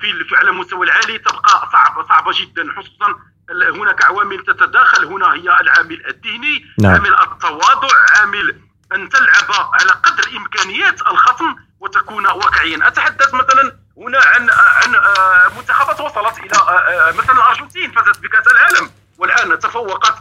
في على المستوى العالي تبقى صعبه صعبه جدا خصوصا هناك عوامل تتداخل هنا هي العامل الذهني نعم. عامل التواضع عامل أن تلعب على قدر امكانيات الخصم وتكون واقعيا أتحدث مثلا هنا عن عن آه، منتخبات وصلت إلى آه، آه، مثلا الأرجنتين فازت بكأس العالم والان تفوقت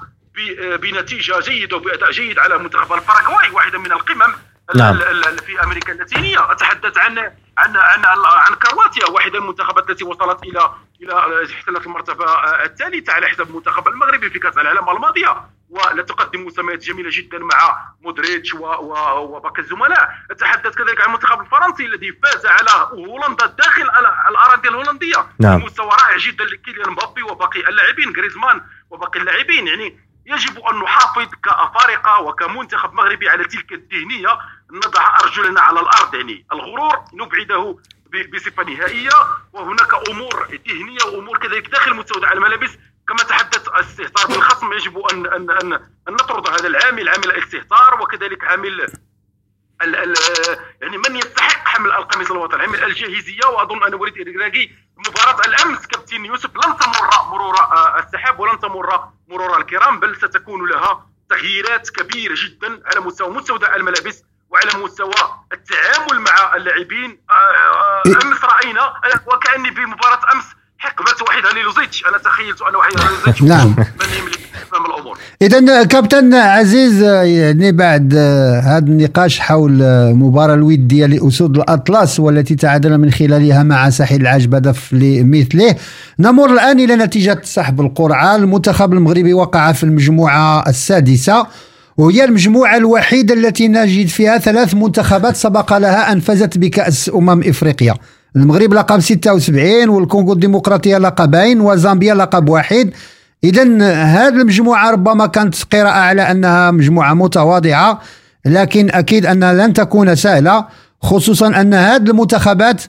بنتيجة جيدة وبأداء جيد على منتخب الباراغواي واحدة من القمم نعم. في أمريكا اللاتينية. أتحدث عن عن عن عن كرواتيا واحدة من المنتخبات التي وصلت إلى إلى احتلت المرتبة الثالثة على حساب المنتخب المغربي في كأس العالم الماضية. ولا تقدم مسميات جميلة جدا مع مودريتش وباقي الزملاء. أتحدث كذلك عن المنتخب الفرنسي الذي فاز على هولندا داخل الأراضي الهولندية. نعم. بمستوى رائع جدا لكيليان مبابي وباقي اللاعبين. غريزمان وباقي اللاعبين. يعني يجب أن نحافظ كأفارقة وكمنتخب مغربي على تلك الذهنية. نضع أرجلنا على الأرض. يعني الغرور نبعده بصفة نهائية. وهناك أمور ذهنية وأمور كذلك داخل مستودع الملابس. كما تحدث الاستهتار بالخصم يجب ان ان ان, أن نطرد هذا العامل عامل الاستهتار. وكذلك عامل ال ال يعني من يستحق حمل القميص الوطني عامل الجاهزية. وأظن أن وليد الركراكي مباراة الأمس كابتن يوسف لن تمر مرور السحاب ولن تمر مرور الكرام بل ستكون لها تغييرات كبيرة جدا على مستوى مستودع الملابس وعلى مستوى التعامل مع اللاعبين آه، آه، إيه. أمس رأينا وكأني بمباراة أمس حقبه واحد لوزيتش أنا تخيلت أن واحد لوزيتش نعم. من يملك الأمور؟ اذا كابتن عزيز يعني بعد هذا النقاش حول المباراه الوديه لاسود الأطلس والتي تعادل من خلالها مع ساحل العاج هدف لمثله نمر الآن إلى نتيجة سحب القرعة. المنتخب المغربي وقع في المجموعة السادسة وهي المجموعة الوحيدة التي نجد فيها ثلاث منتخبات سبق لها أن فازت بكأس أمم إفريقيا. المغرب لقب 76 والكونغو الديمقراطية لقبين وزامبيا لقب واحد. إذا هذه المجموعة ربما كانت قراءة على أنها مجموعة متواضعة لكن أكيد أنها لن تكون سهلة خصوصا أن هذه المنتخبات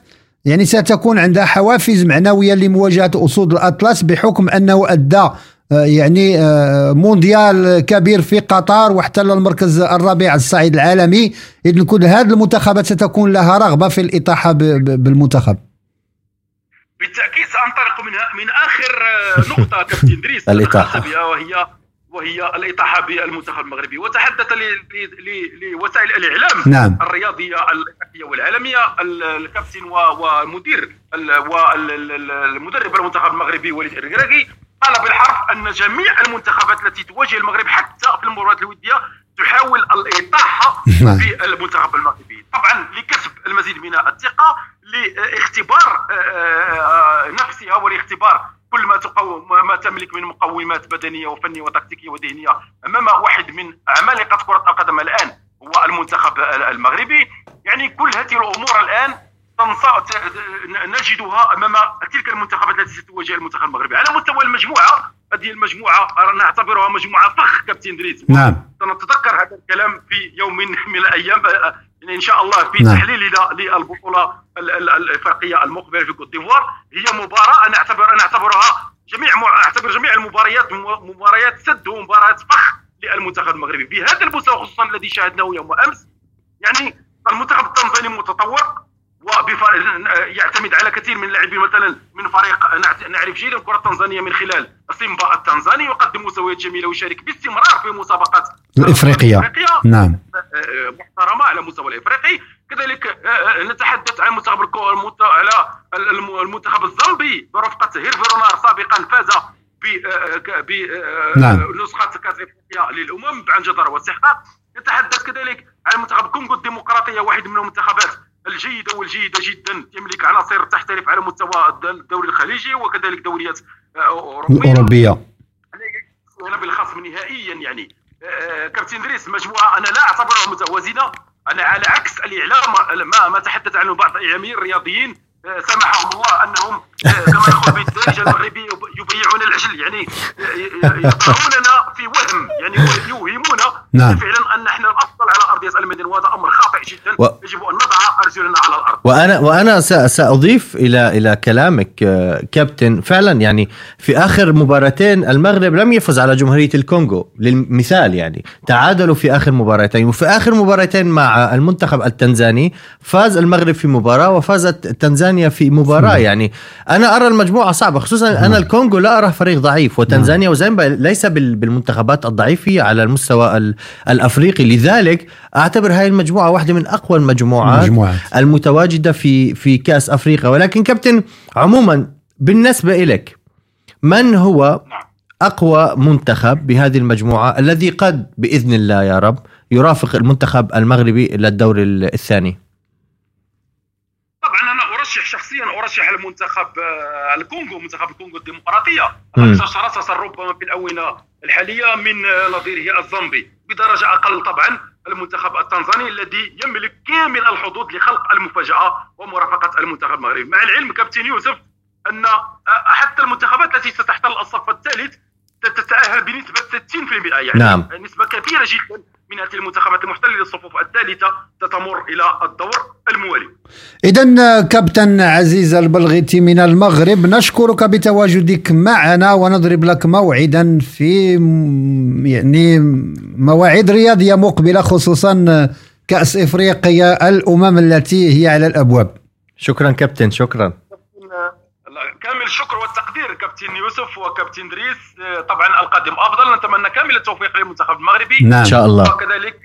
يعني ستكون عندها حوافز معنوية لمواجهة أسود الأطلس بحكم أنه أدى آه، يعني آه، مونديال كبير في قطر واحتل المركز الرابع على الصعيد العالمي. اذا كل هذه المنتخبات ستكون لها رغبة في الإطاحة بالمنتخب. بالتأكيد سأنطلق من من آخر آه، نقطة كابتن إدريس الإطاحة. وهي وهي الإطاحة بالمنتخب المغربي. وتحدث لوسائل الإعلام نعم. الرياضية والعالمية. الكابتن ومدير والمدرب المنتخب المغربي وليد الركراكي قال بالحرف أن جميع المنتخبات التي تواجه المغرب حتى في المباريات الودية تحاول الاطاحه نعم. في المنتخب المغربي طبعا لكسب المزيد من الثقة لاختبار آه، آه، نفسها ولاختبار كل ما تقوم ما تملك من مقومات بدنية وفنية وتكتيكية وذهنيه أمام واحد من عمالقه كرة القدم الآن هو المنتخب المغربي يعني كل هذه الأمور الآن نجدها أمام تلك المنتخبات التي ستواجه المنتخب المغربي. على مستوى المجموعة هذه المجموعة نعتبرها مجموعة فخ كابتن دريس. نعم. سنتذكر هذا الكلام في يوم من الأيام يعني إن شاء الله في نعم. تحليلنا للبطولة الإفريقية المقبلة في كوت ديفوار هي مباراة أنا اعتبر أنا أعتبرها جميع أعتبر جميع المباريات مباريات سد ومباريات فخ للمنتخب المغربي. بهذا المستوى خصوصا الذي شاهدناه يوم امس يعني المنتخب التنظيمي متطور. يعتمد على كثير من اللاعبين. مثلا من فريق نعرف جيدا الكرة التنزانية من خلال سيمبا التنزاني يقدم مستويات جميلة ويشارك باستمرار في مسابقات الإفريقية. نعم. آه، محترمة على المستوى الإفريقي. كذلك آه، آه، نتحدث عن منتخب على المنتخب الزامبي برفقة هيرفيرونار سابقا فاز بنسخه نعم. كأس إفريقيا للأمم عن جدار واستحقاق. نتحدث كذلك عن منتخب كونغو الديمقراطية واحد من المنتخبات الجيدة والجيده جدا تملك عناصر تحترف على مستوى الدوري الخليجي وكذلك دوريات آه، أوروبية. أوروبية. هنا بالخصم نهائيا يعني. آه، كابتن دريس مجموعة أنا لا اعتبرها متوازنة. أنا على عكس الإعلام ما ما تحدث عنه بعض الاعلاميين الرياضيين. آه، سمحهم الله أنهم كما يقول بالدارجه المغربي يبيعون العجل يعني يضعوننا في وهم يعني يوهمون نعم. فعلا أن إحنا الأفضل على ارضيه المدينة وهذا أمر خاطئ جدا و... يجب أن نضع تنازلنا على الأرض. وأنا وأنا سأضيف إلى إلى كلامك آه، كابتن. فعلا يعني في آخر مباراتين المغرب لم يفز على جمهورية الكونغو للمثال يعني. تعادلوا في آخر مباراتين وفي آخر مباراتين مع المنتخب التنزاني فاز المغرب في مباراة وفازت تنزانيا في مباراة. يعني أنا أرى المجموعة صعبة خصوصا أنا الكونغو لا اراه فريق ضعيف وتنزانيا وزامبيا ليس بالمنتخبات الضعيفة على المستوى الأفريقي. لذلك أعتبر هاي المجموعة واحدة من أقوى المجموعات مجموعات. المتواجدة في في كأس أفريقيا. ولكن كابتن عموما بالنسبة لك من هو أقوى منتخب بهذه المجموعة الذي قد بإذن الله يا رب يرافق المنتخب المغربي للدور الثاني طبعا أنا ارشح ارشح المنتخب آه، الكونغو منتخب الكونغو الديمقراطية. أكثر ربما في الأونة الحالية من نظيره الزامبي. بدرجة أقل طبعا المنتخب التنزاني الذي يملك كامل الحظوظ لخلق المفاجأة ومرافقة المنتخب المغربي. مع العلم كابتن يوسف أن حتى المنتخبات التي ستحتل الصف الثالث تتأهل بنسبة 60% يعني نعم. نسبة كبيرة جدا من هذه المنتخبات المحتلة للصفوف الثالثة ستمر إلى الدور الموالي. اذا كابتن عزيز البلغيتي من المغرب نشكرك بتواجدك معنا ونضرب لك موعدا في يعني مواعيد رياضية مقبلة خصوصا كأس إفريقيا الأمم التي هي على الأبواب. شكرا كابتن شكرا. كامل الشكر والتقدير كابتن يوسف وكابتن دريس. طبعا القادم أفضل. نتمنى كامل التوفيق للمنتخب المغربي. نعم. إن شاء الله. وكذلك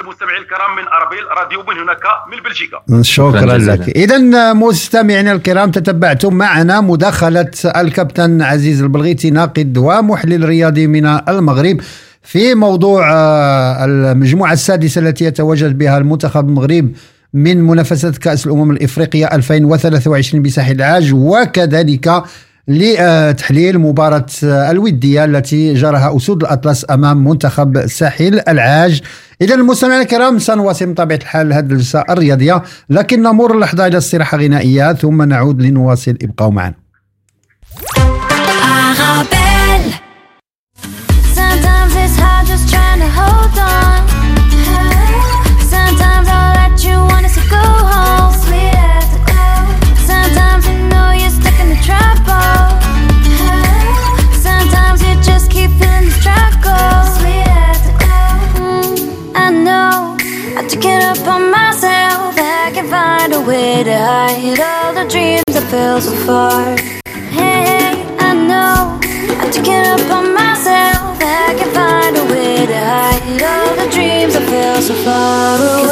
المستمعين الكرام من أرابيل راديو من هناك من بلجيكا. شكرا لك اذا مستمعينا الكرام تتبعتم معنا مداخلة الكابتن عزيز البلغيتي ناقد ومحلل رياضي من المغرب في موضوع آه، المجموعة السادسة التي يتواجد بها المنتخب المغرب من منافسة كأس الأمم الإفريقية 2023 بساحل العاج وكذلك لتحليل مباراة الودية التي جرها أسود الأطلس أمام منتخب ساحل العاج إذا المستمعين الكرام سنواصل من طبيعة الحال هذه الجلسة الرياضية لكن نمر اللحظة إلى استراحة غنائية ثم نعود لنواصل ابقوا معنا. To all the dreams I fell so far. Hey, hey, I know I took it up on myself. I can find a way to hide all the dreams I fell so far away.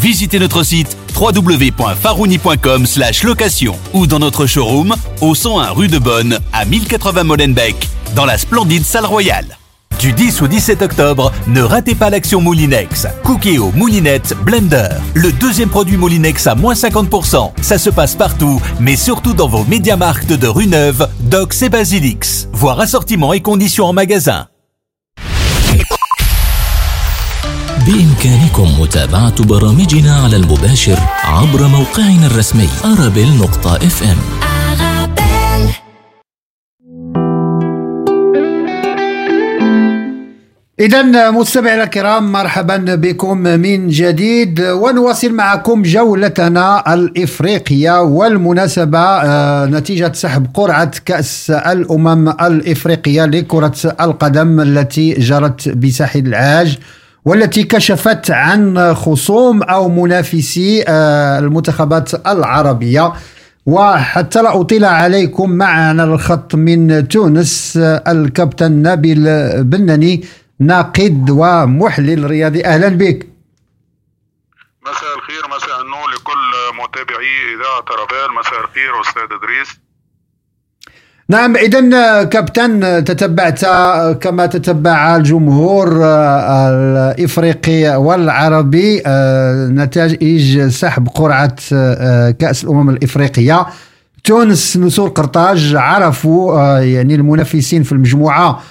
Visitez notre site www.farouni.com location ou dans notre showroom au 101 rue de Bonne à 1080 Molenbeek dans la splendide salle royale. Du 10 au 17 octobre, ne ratez pas l'action Moulinex. Cookéo Moulinette Blender. Le deuxième produit Moulinex à moins 50%. Ça se passe partout, mais surtout dans vos médiamarques de rue Neuve, Docs et Basilix. Voir assortiment et conditions en magasin. بإمكانكم متابعة برامجنا على المباشر عبر موقعنا الرسمي arabel.fm إذا مستمعينا الكرام مرحبا بكم من جديد ونواصل معكم جولتنا الإفريقية والمناسبة آه، نتيجة سحب قرعة كأس الأمم الإفريقية لكرة القدم التي جرت بساحل العاج. والتي كشفت عن خصوم أو منافسي آه، المنتخبات العربية. وحتى لا أطيل عليكم معنا الخط من تونس آه، الكابتن نبيل بنني ناقد ومحلل رياضي. أهلا بك. مساء الخير مساء النور لكل متابعي إذاعة ربال مساء الخير أستاذ إدريس. نعم اذا كابتن تتبعت كما تتبع الجمهور الإفريقي والعربي نتائج سحب قرعة كأس الأمم الإفريقية. تونس نسور قرطاج عرفوا يعني المنافسين في المجموعة.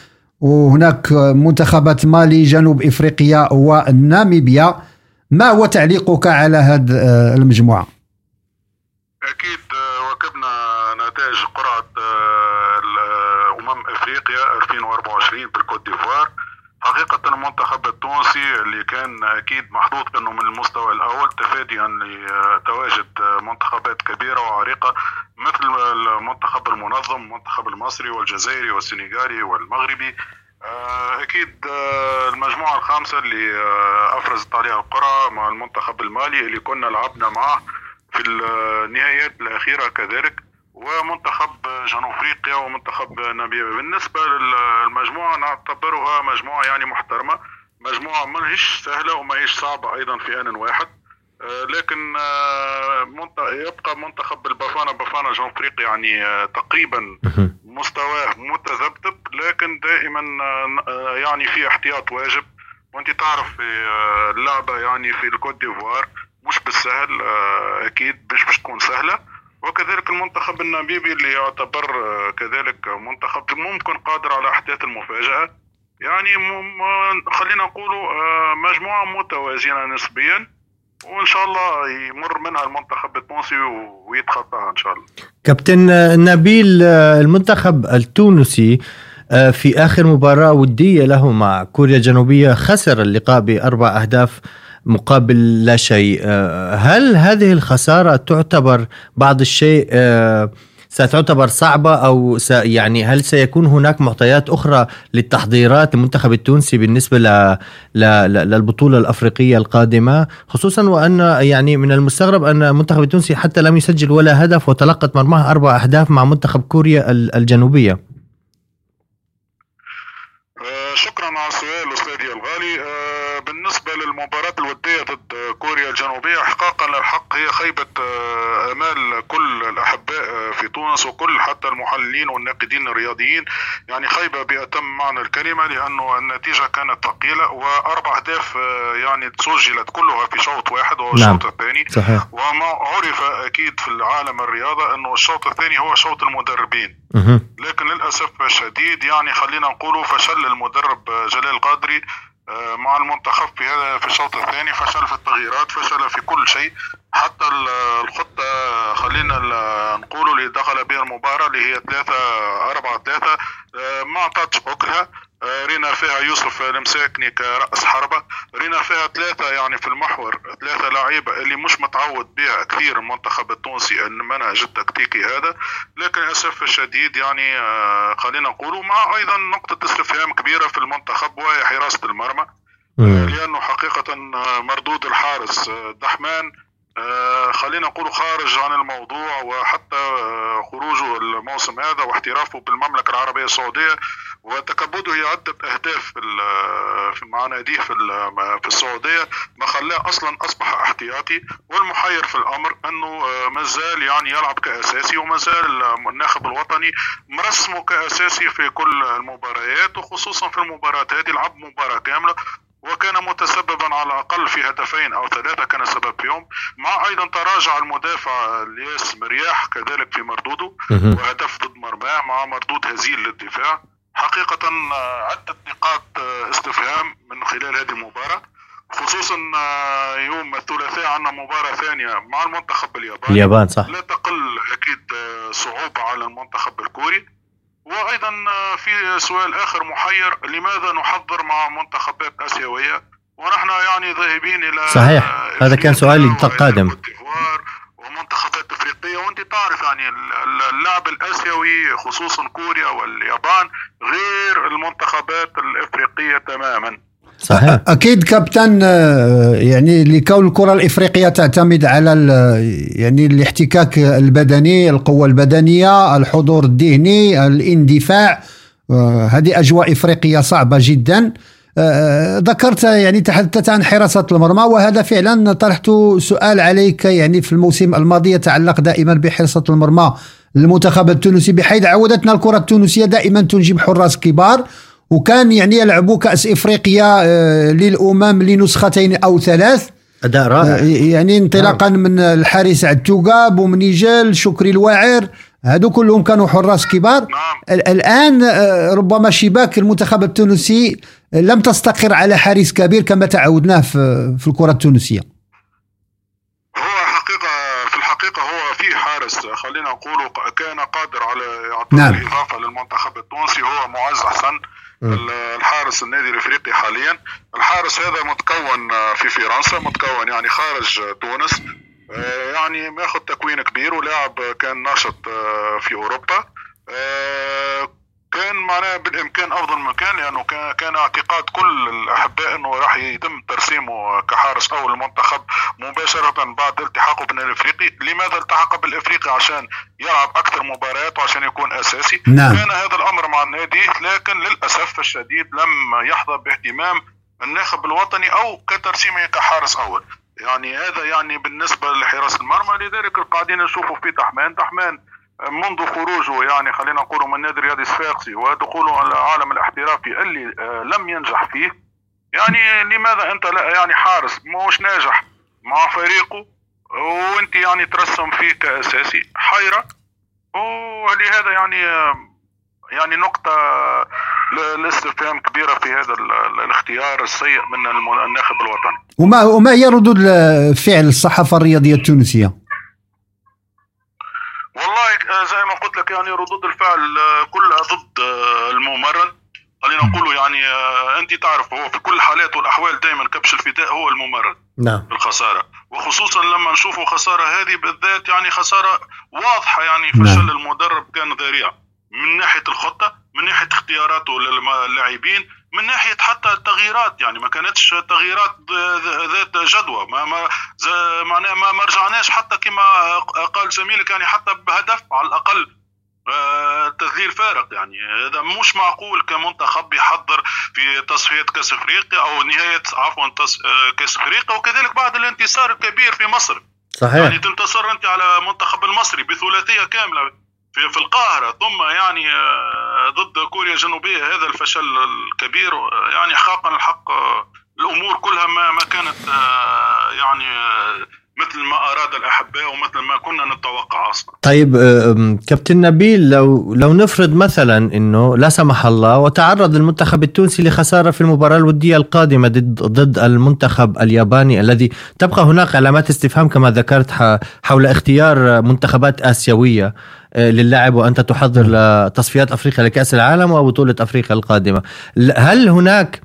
وهناك منتخبات مالي جنوب افريقيا وناميبيا. ما هو تعليقك على هذه المجموعة؟ أكيد واكبنا نتائج قرعه افريقيا 2024 بالكوت ديفوار حقيقة المنتخب التونسي اللي كان أكيد محظوظ أنه من المستوى الأول تفاديا لتواجد منتخبات كبيرة وعريقة مثل المنتخب المنظم المنتخب المصري والجزائري والسنغالي والمغربي. آه، أكيد آه، المجموعة الخامسة اللي آه، أفرزت عليها القرعة مع المنتخب المالي اللي كنا لعبنا معه في النهايات الأخيرة كذلك. ومنتخب جنوب افريقيا ومنتخب ناميبيا. بالنسبة للمجموعة نعتبرها مجموعة يعني محترمة. مجموعة ما هيش سهلة وما هيش صعبة أيضا في آن واحد. آه، لكن آه، يبقى منتخب البافانا بافانا جنوب افريقيا يعني آه، تقريبا مستواه متذبذب. لكن دائما يعني في احتياط واجب. وأنت تعرف في اللعبة يعني في الكوت ديفوار مش بالسهل أكيد مش باش تكون سهلة. وكذلك المنتخب الناميبي اللي يعتبر آه، كذلك منتخب ممكن قادر على أحداث المفاجأة يعني خلينا نقول آه، مجموعة متوازنة نسبيا وإن شاء الله يمر منها المنتخب التونسي ويتخطاها إن شاء الله. كابتن نبيل آه، المنتخب التونسي في آخر مباراة ودية له مع كوريا الجنوبية خسر اللقاء بأربع أهداف مقابل لا شيء. آه، هل هذه الخسارة تعتبر بعض الشيء آه، ستعتبر صعبة أو يعني هل سيكون هناك معطيات أخرى للتحضيرات المنتخب التونسي بالنسبة ل... ل... للبطولة الأفريقية القادمة؟ خصوصا وأن يعني من المستغرب أن المنتخب التونسي حتى لم يسجل ولا هدف وتلقت مرماه أربع أهداف مع منتخب كوريا الجنوبية. آه، شكرا على السؤال بالنسبة للمباراة الودية ضد كوريا الجنوبية إحقاقا للحق. هي خيبة آه، آمال كل الأحباء آه، في تونس وكل حتى المحللين والناقدين الرياضيين. يعني خيبة بأتم معنى الكلمة لأنه النتيجة كانت ثقيلة وأربع أهداف آه، يعني سجلت كلها في شوط واحد وهو الشوط نعم. الثاني. صحيح. وما عرف أكيد في العالم الرياضة أنه الشوط الثاني هو شوط المدربين. لكن للأسف الشديد يعني خلينا نقول فشل المدرب جلال القادري آه، مع المنتخب في في الشوط الثاني فشل في التغييرات فشل في كل شيء. حتى الخطة خلينا نقول اللي دخل بها المباراة اللي هي ثلاثة أربعة ثلاثة آه، ما أعطتش أكلها آه، رينا فيها يوسف المساكني كرأس حربة. رينا فيها ثلاثة يعني في المحور ثلاثة لعيبة اللي مش متعود بها كثير المنتخب التونسي المنهج التكتيكي هذا. لكن للأسف الشديد يعني آه، خلينا نقول مع أيضا نقطة استفهام كبيرة في المنتخب وهي حراسة المرمى. لأنه حقيقة مردود الحارس دحمان خلينا نقول خارج عن الموضوع وحتى آه، خروجه الموسم هذا واحترافه بالمملكة العربية السعودية. وتكبده عده أهداف في مع ناديه في في السعودية. ما خلاه أصلا أصبح احتياطي. والمحير في الأمر أنه آه، ما زال يعني يلعب كأساسي وما زال الناخب الوطني مرسمه كأساسي في كل المباريات وخصوصا في المباراه هذه لعب مباراة كاملة. وكان متسببا على الأقل في هدفين أو ثلاثة كان سبب فيهم. مع أيضا تراجع المدافع الياس مرياح كذلك في مردوده وهدف ضد مرماه مع مردود هزيل للدفاع. حقيقة عدة نقاط استفهام من خلال هذه المباراة خصوصا يوم الثلاثاء عندنا مباراة ثانية مع المنتخب الياباني. اليابان صح. لا تقل أكيد صعوبة على المنتخب الكوري. وأيضا في سؤال آخر محير لماذا نحضر مع منتخبات اسيويه ونحن يعني ذاهبين إلى صحيح هذا كان سؤالي القادم ومنتخبات أفريقية. وأنت تعرف يعني اللعب الآسيوي خصوصا كوريا واليابان غير المنتخبات الأفريقية تماما. صحيح. أكيد كابتن آه، يعني لكون الكرة الإفريقية تعتمد على يعني الاحتكاك البدني القوة البدنية الحضور الذهني الاندفاع آه، هذه أجواء إفريقية صعبة جدا. آه، ذكرت يعني تحدثت عن حراسة المرمى وهذا فعلا طرحت سؤال عليك يعني في الموسم الماضي يتعلق دائما بحراسة المرمى للمنتخب التونسي بحيث عودتنا الكرة التونسية دائما تنجب حراس كبار. وكان يعني يلعبوا كأس إفريقيا آه، للأمم لنسختين أو ثلاث أداء رائع آه، يعني انطلاقا نعم. من الحارس عتوقاب ومنيجل شكري الواعر هادو كلهم كانوا حراس كبار نعم. الآن آه، ربما شباك المنتخب التونسي لم تستقر على حارس كبير كما تعودناه في في الكرة التونسية هو حقيقه في الحقيقة هو في حارس خلينا نقول كان قادر على إعطاء نعم. الاضافه للمنتخب التونسي هو معز حسن الحارس النادي الإفريقي حاليا. الحارس هذا متكون في فرنسا متكون يعني خارج تونس. آه، يعني ماخذ تكوين كبير ولاعب كان ناشط آه، في أوروبا. آه، كان معناه بالإمكان أفضل مكان لأنه كان اعتقاد كل الأحباء إنه راح يتم ترسيمه كحارس أول المنتخب مباشرة بعد التحاقه بالنادي الإفريقي، لماذا التحق بالإفريقي عشان يلعب أكثر مباريات وعشان يكون أساسي؟ نعم. كان هذا الأمر مع النادي لكن للأسف الشديد لم يحظى باهتمام الناخب الوطني أو كترسيمه كحارس أول. يعني هذا يعني بالنسبة لحراسه المرمى لذلك قاعدين نشوفوا في تحمان، تحمان منذ خروجه يعني خلينا نقول من نادي رياضي الصفاقسي ودخوله العالم الاحترافي اللي آه، لم ينجح فيه يعني لماذا أنت لا يعني حارس مش ناجح مع فريقه وأنت يعني ترسم فيه كأساسي حيرة ولهذا يعني آه، يعني نقطة لاستفهام كبيرة في هذا الاختيار السيء من الناخب الوطني. وما وما هي ردود فعل الصحافة الرياضية التونسية؟ والله زي ما قلت لك يعني ردود الفعل آه، كلها ضد آه، الممرن. خلينا نقول يعني آه، أنت تعرف هو في كل الحالات والأحوال دائما كبش الفداء هو الممرن نعم. الخسارة. وخصوصا لما نشوفوا خسارة هذه بالذات يعني خسارة واضحة يعني فشل نعم. المدرب كان ذريع من ناحية الخطة من ناحية اختياراته للاعبين. من ناحية حتى التغييرات يعني ما كانتش تغييرات ذات جدوى ما ما معناها ما, ما رجعناش حتى كما قال زميلك يعني حتى بهدف على الأقل آه، تذليل فارق يعني هذا مش معقول كمنتخب يحضر في تصفية كأس إفريقيا أو نهاية عفوا آه، كأس إفريقيا وكذلك بعد الانتصار الكبير في مصر. صحيح. يعني تنتصر أنت على المنتخب المصري بثلاثية كاملة. في في القاهرة ثم يعني آه، ضد كوريا الجنوبية هذا الفشل الكبير يعني حقا الحق الأمور كلها ما ما كانت يعني مثل ما أراد الأحباء ومثل ما كنا نتوقع أصلا. طيب كابتن نبيل لو لو نفرض مثلا إنه لا سمح الله وتعرض المنتخب التونسي لخسارة في المباراة الودية القادمة ضد ضد المنتخب الياباني الذي تبقى هناك علامات استفهام كما ذكرت حول اختيار منتخبات آسيوية آه، للعب وأنت تحضر لتصفيات أفريقيا لكأس العالم وبطوله أفريقيا القادمة. هل هناك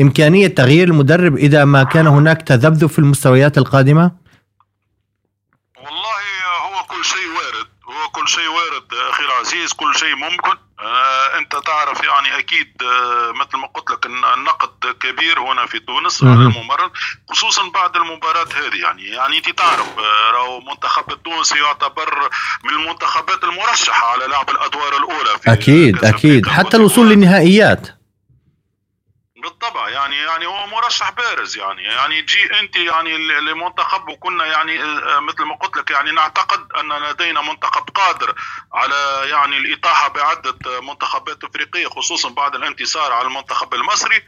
إمكانية تغيير المدرب إذا ما كان هناك تذبذب في المستويات القادمة؟ كل شيء وارد أخي العزيز كل شيء ممكن. آه أنت تعرف يعني أكيد آه مثل ما قلت لك النقد كبير هنا في تونس على الممرض خصوصا بعد المباراة هذه. يعني يعني أنت تعرف آه راهو المنتخب التونسي يعتبر من المنتخبات المرشحة على لعب الأدوار الأولى في أكيد أكيد. حتى الوصول للنهائيات. بالطبع يعني يعني هو مرشح بارز يعني. يعني جي انت يعني لمنتخب وكنا يعني آه، مثل ما قلت لك يعني نعتقد أن لدينا منتخب قادر على يعني الاطاحه بعدة منتخبات إفريقية خصوصا بعد الانتصار على المنتخب المصري.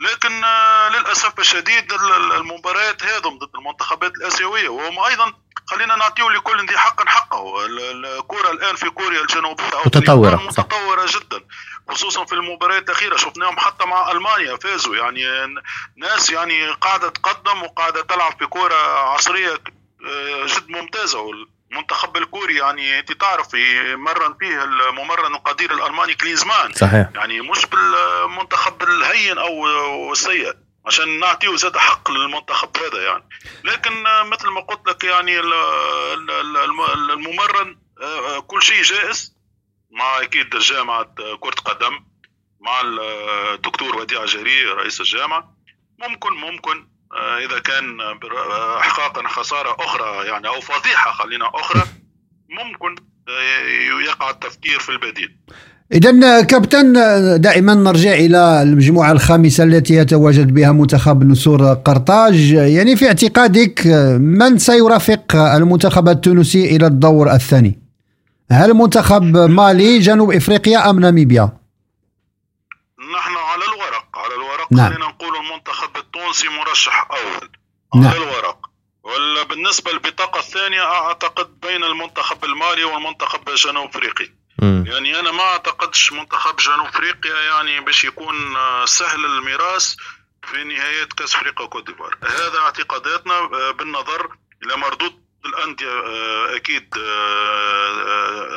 لكن آه، للأسف الشديد المباريات هذم ضد المنتخبات الآسيوية. وهم أيضا خلينا نعطيه لكل ذي حق حقه. الكرة الآن في كوريا الجنوبية متطورة متطورة جدا. خصوصا في المباريات الأخيرة. شفناهم حتى مع ألمانيا فازوا. يعني ناس يعني قاعدة تقدم وقاعدة تلعب في كورة عصرية آه، جد ممتازة. المنتخب الكوري يعني أنت تعرف مرن فيه الممرن القدير الألماني كليزمان صحيح. يعني مش بالمنتخب الهين أو السيء عشان نعطيه زاد حق للمنتخب هذا يعني. لكن مثل ما قلت لك يعني الممرن آه، كل شيء جائز. مع إكيد جامعة كرة قدم مع الدكتور وديع جري رئيس الجامعة. ممكن ممكن آه، إذا كان احقاقا خسارة أخرى يعني أو فضيحة خلينا أخرى ممكن آه، يقع التفكير في البديل. إذا كابتن دائما نرجع إلى المجموعة الخامسة التي يتواجد بها منتخب نسور قرطاج. يعني في اعتقادك من سيرافق المنتخب التونسي إلى الدور الثاني؟ هل منتخب مالي جنوب إفريقيا أم ناميبيا؟ نحن على الورق على الورق. نعم. خلينا نقول المنتخب التونسي مرشح أول. نعم. على الورق. ولا بالنسبة للبطاقة الثانية أعتقد بين المنتخب المالي والمنتخب الجنوب أفريقي. يعني أنا ما أعتقدش منتخب جنوب إفريقيا يعني باش يكون آه، سهل الميراث في نهاية كأس أفريقيا وكوت ديفوار. هذا اعتقاداتنا آه، بالنظر إلى مردود الانديه آه، أكيد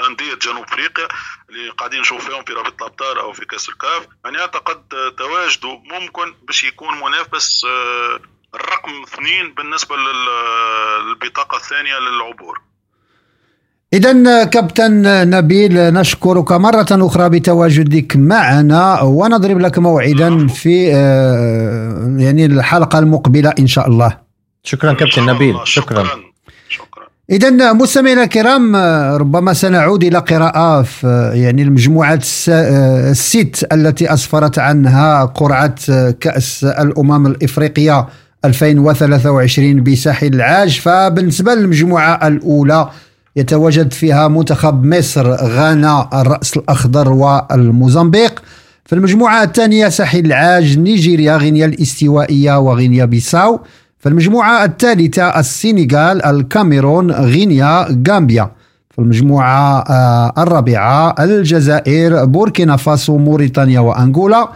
أندية جنوب أفريقيا اللي قاعدين نشوف فيهم في رابطه الأبطال أو في كأس الكاف. يعني أعتقد تواجده ممكن باش يكون منافس الرقم اثنين بالنسبة للبطاقة الثانية للعبور. إذا كابتن نبيل نشكرك مرة أخرى بتواجدك معنا ونضرب لك موعدا في آه، يعني الحلقة المقبلة إن شاء الله. شكرا كابتن نبيل. شكرا. إذا مستمعينا الكرام ربما سنعود إلى قراءة في يعني المجموعات الست التي أسفرت عنها قرعة كأس الأمم الإفريقية 2023 بساحل العاج. فبالنسبة للمجموعة الأولى يتواجد فيها منتخب مصر غانا الرأس الأخضر والموزمبيق. في المجموعة الثانية ساحل العاج نيجيريا غينيا الاستوائية وغينيا بيساو. في المجموعة الثالثة السنغال الكاميرون غينيا غامبيا. المجموعة آه، الرابعة الجزائر بوركينا فاسو موريتانيا وأنغولا.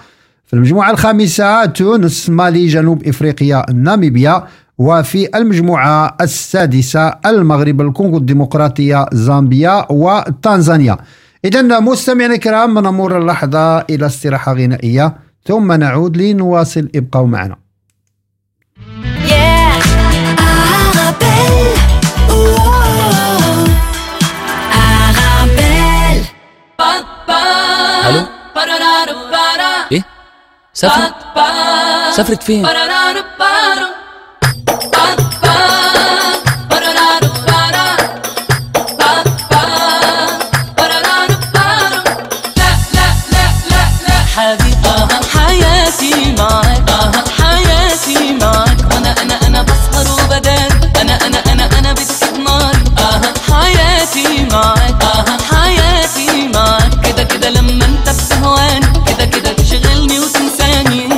في المجموعة الخامسة تونس مالي جنوب إفريقيا ناميبيا. وفي المجموعة السادسة المغرب الكونغو الديمقراطية زامبيا وتنزانيا إذا مستمعينا الكرام نمر اللحظة إلى استراحة غنائية. ثم نعود لنواصل. ابقوا معنا. سافرت سافرت فين حياتي معاك حياتي معاك كده كده لما انت بتهواني كده كده تشغلني وتنساني.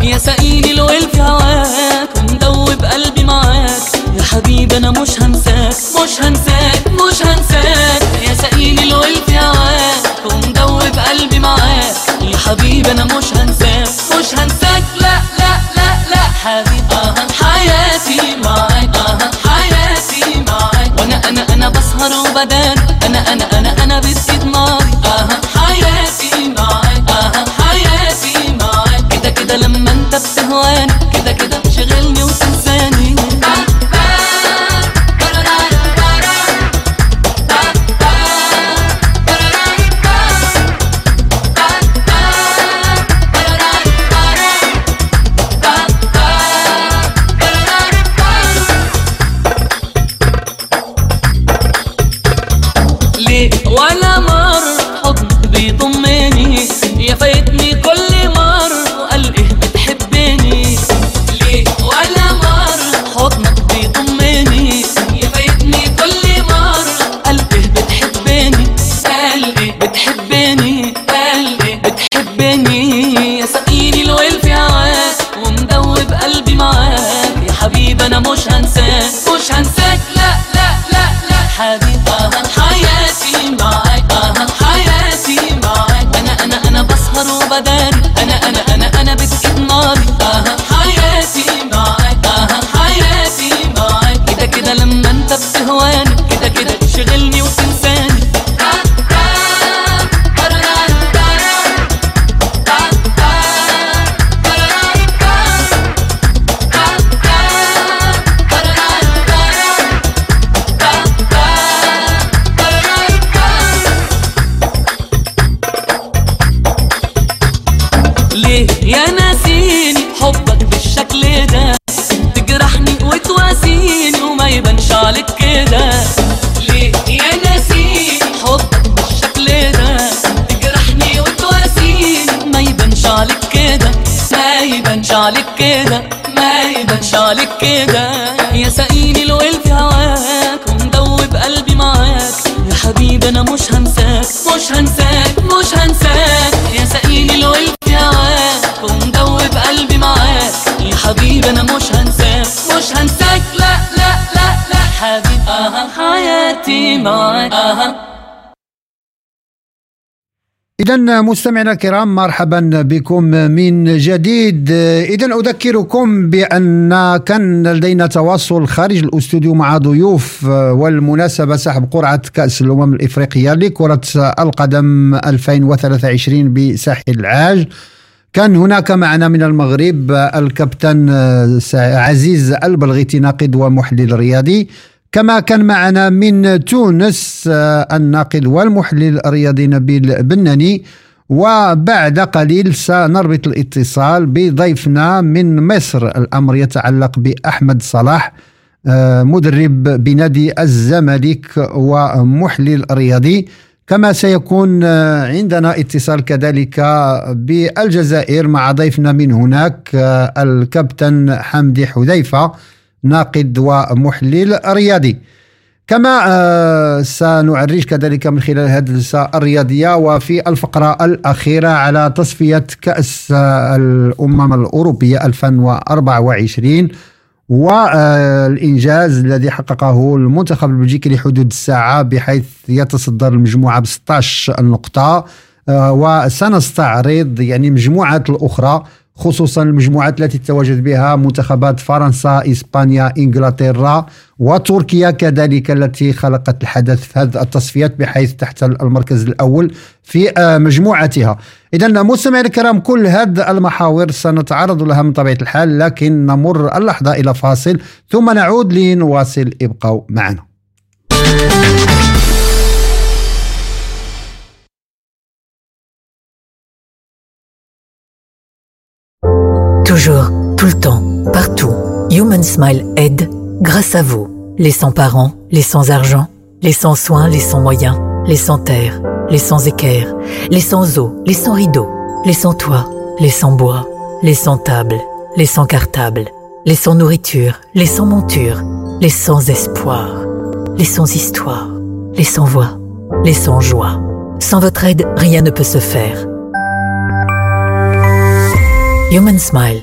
يا سقيني الويل في هواك. ومدوب قلبي معاك. يا حبيبي أنا مش هنساك. مش هنساك. مش هنساك. يا سقيني الويل في هواك. ومدوب قلبي معاك. يا حبيبي أنا مش هنساك. مش هنساك. kadar إذا مستمعينا الكرام مرحبا بكم من جديد. إذا أذكركم بأن كان لدينا تواصل خارج الأستوديو مع ضيوف والمناسبة سحب قرعة كأس الأمم الإفريقية لكرة القدم 2023 بساحل العاج. كان هناك معنا من المغرب الكابتن عزيز البلغيتي ناقد ومحلل رياضي. كما كان معنا من تونس الناقد والمحلل الرياضي نبيل بناني. وبعد قليل سنربط الاتصال بضيفنا من مصر. الأمر يتعلق بأحمد صلاح مدرب بنادي الزمالك ومحلل رياضي. كما سيكون عندنا اتصال كذلك بالجزائر مع ضيفنا من هناك الكابتن حمدي حذيفة. ناقد ومحلل رياضي. كما سنعرج كذلك من خلال الهندسة الرياضية وفي الفقرة الأخيرة على تصفية كأس الأمم الأوروبية 2024 والإنجاز الذي حققه المنتخب البلجيكي لحدود الساعة بحيث يتصدر المجموعة ب 16 نقطة وسنستعرض يعني مجموعات الأخرى خصوصا المجموعات التي تواجد بها منتخبات فرنسا إسبانيا إنجلترا وتركيا كذلك التي خلقت الحدث في هذه التصفيات بحيث تحتل المركز الأول في مجموعتها. اذا مستمعينا الكرام كل هذه المحاور سنتعرض لها من طبيعة الحال لكن نمر اللحظة إلى فاصل ثم نعود لنواصل ابقوا معنا. Toujours, tout le temps, partout. Human Smile aide grâce à vous. Les sans-parents, les sans-argent, les sans-soins, les sans-moyens, les sans-terre, les sans-équerre, les sans-eau, les sans-rideaux, les sans-toit, les sans-bois, les sans-table, les sans-cartable, les sans-nourriture, les sans-monture, les sans-espoir, les sans-histoire, les sans-voix, les sans-joie. Sans votre aide, rien ne peut se faire. Human Smile,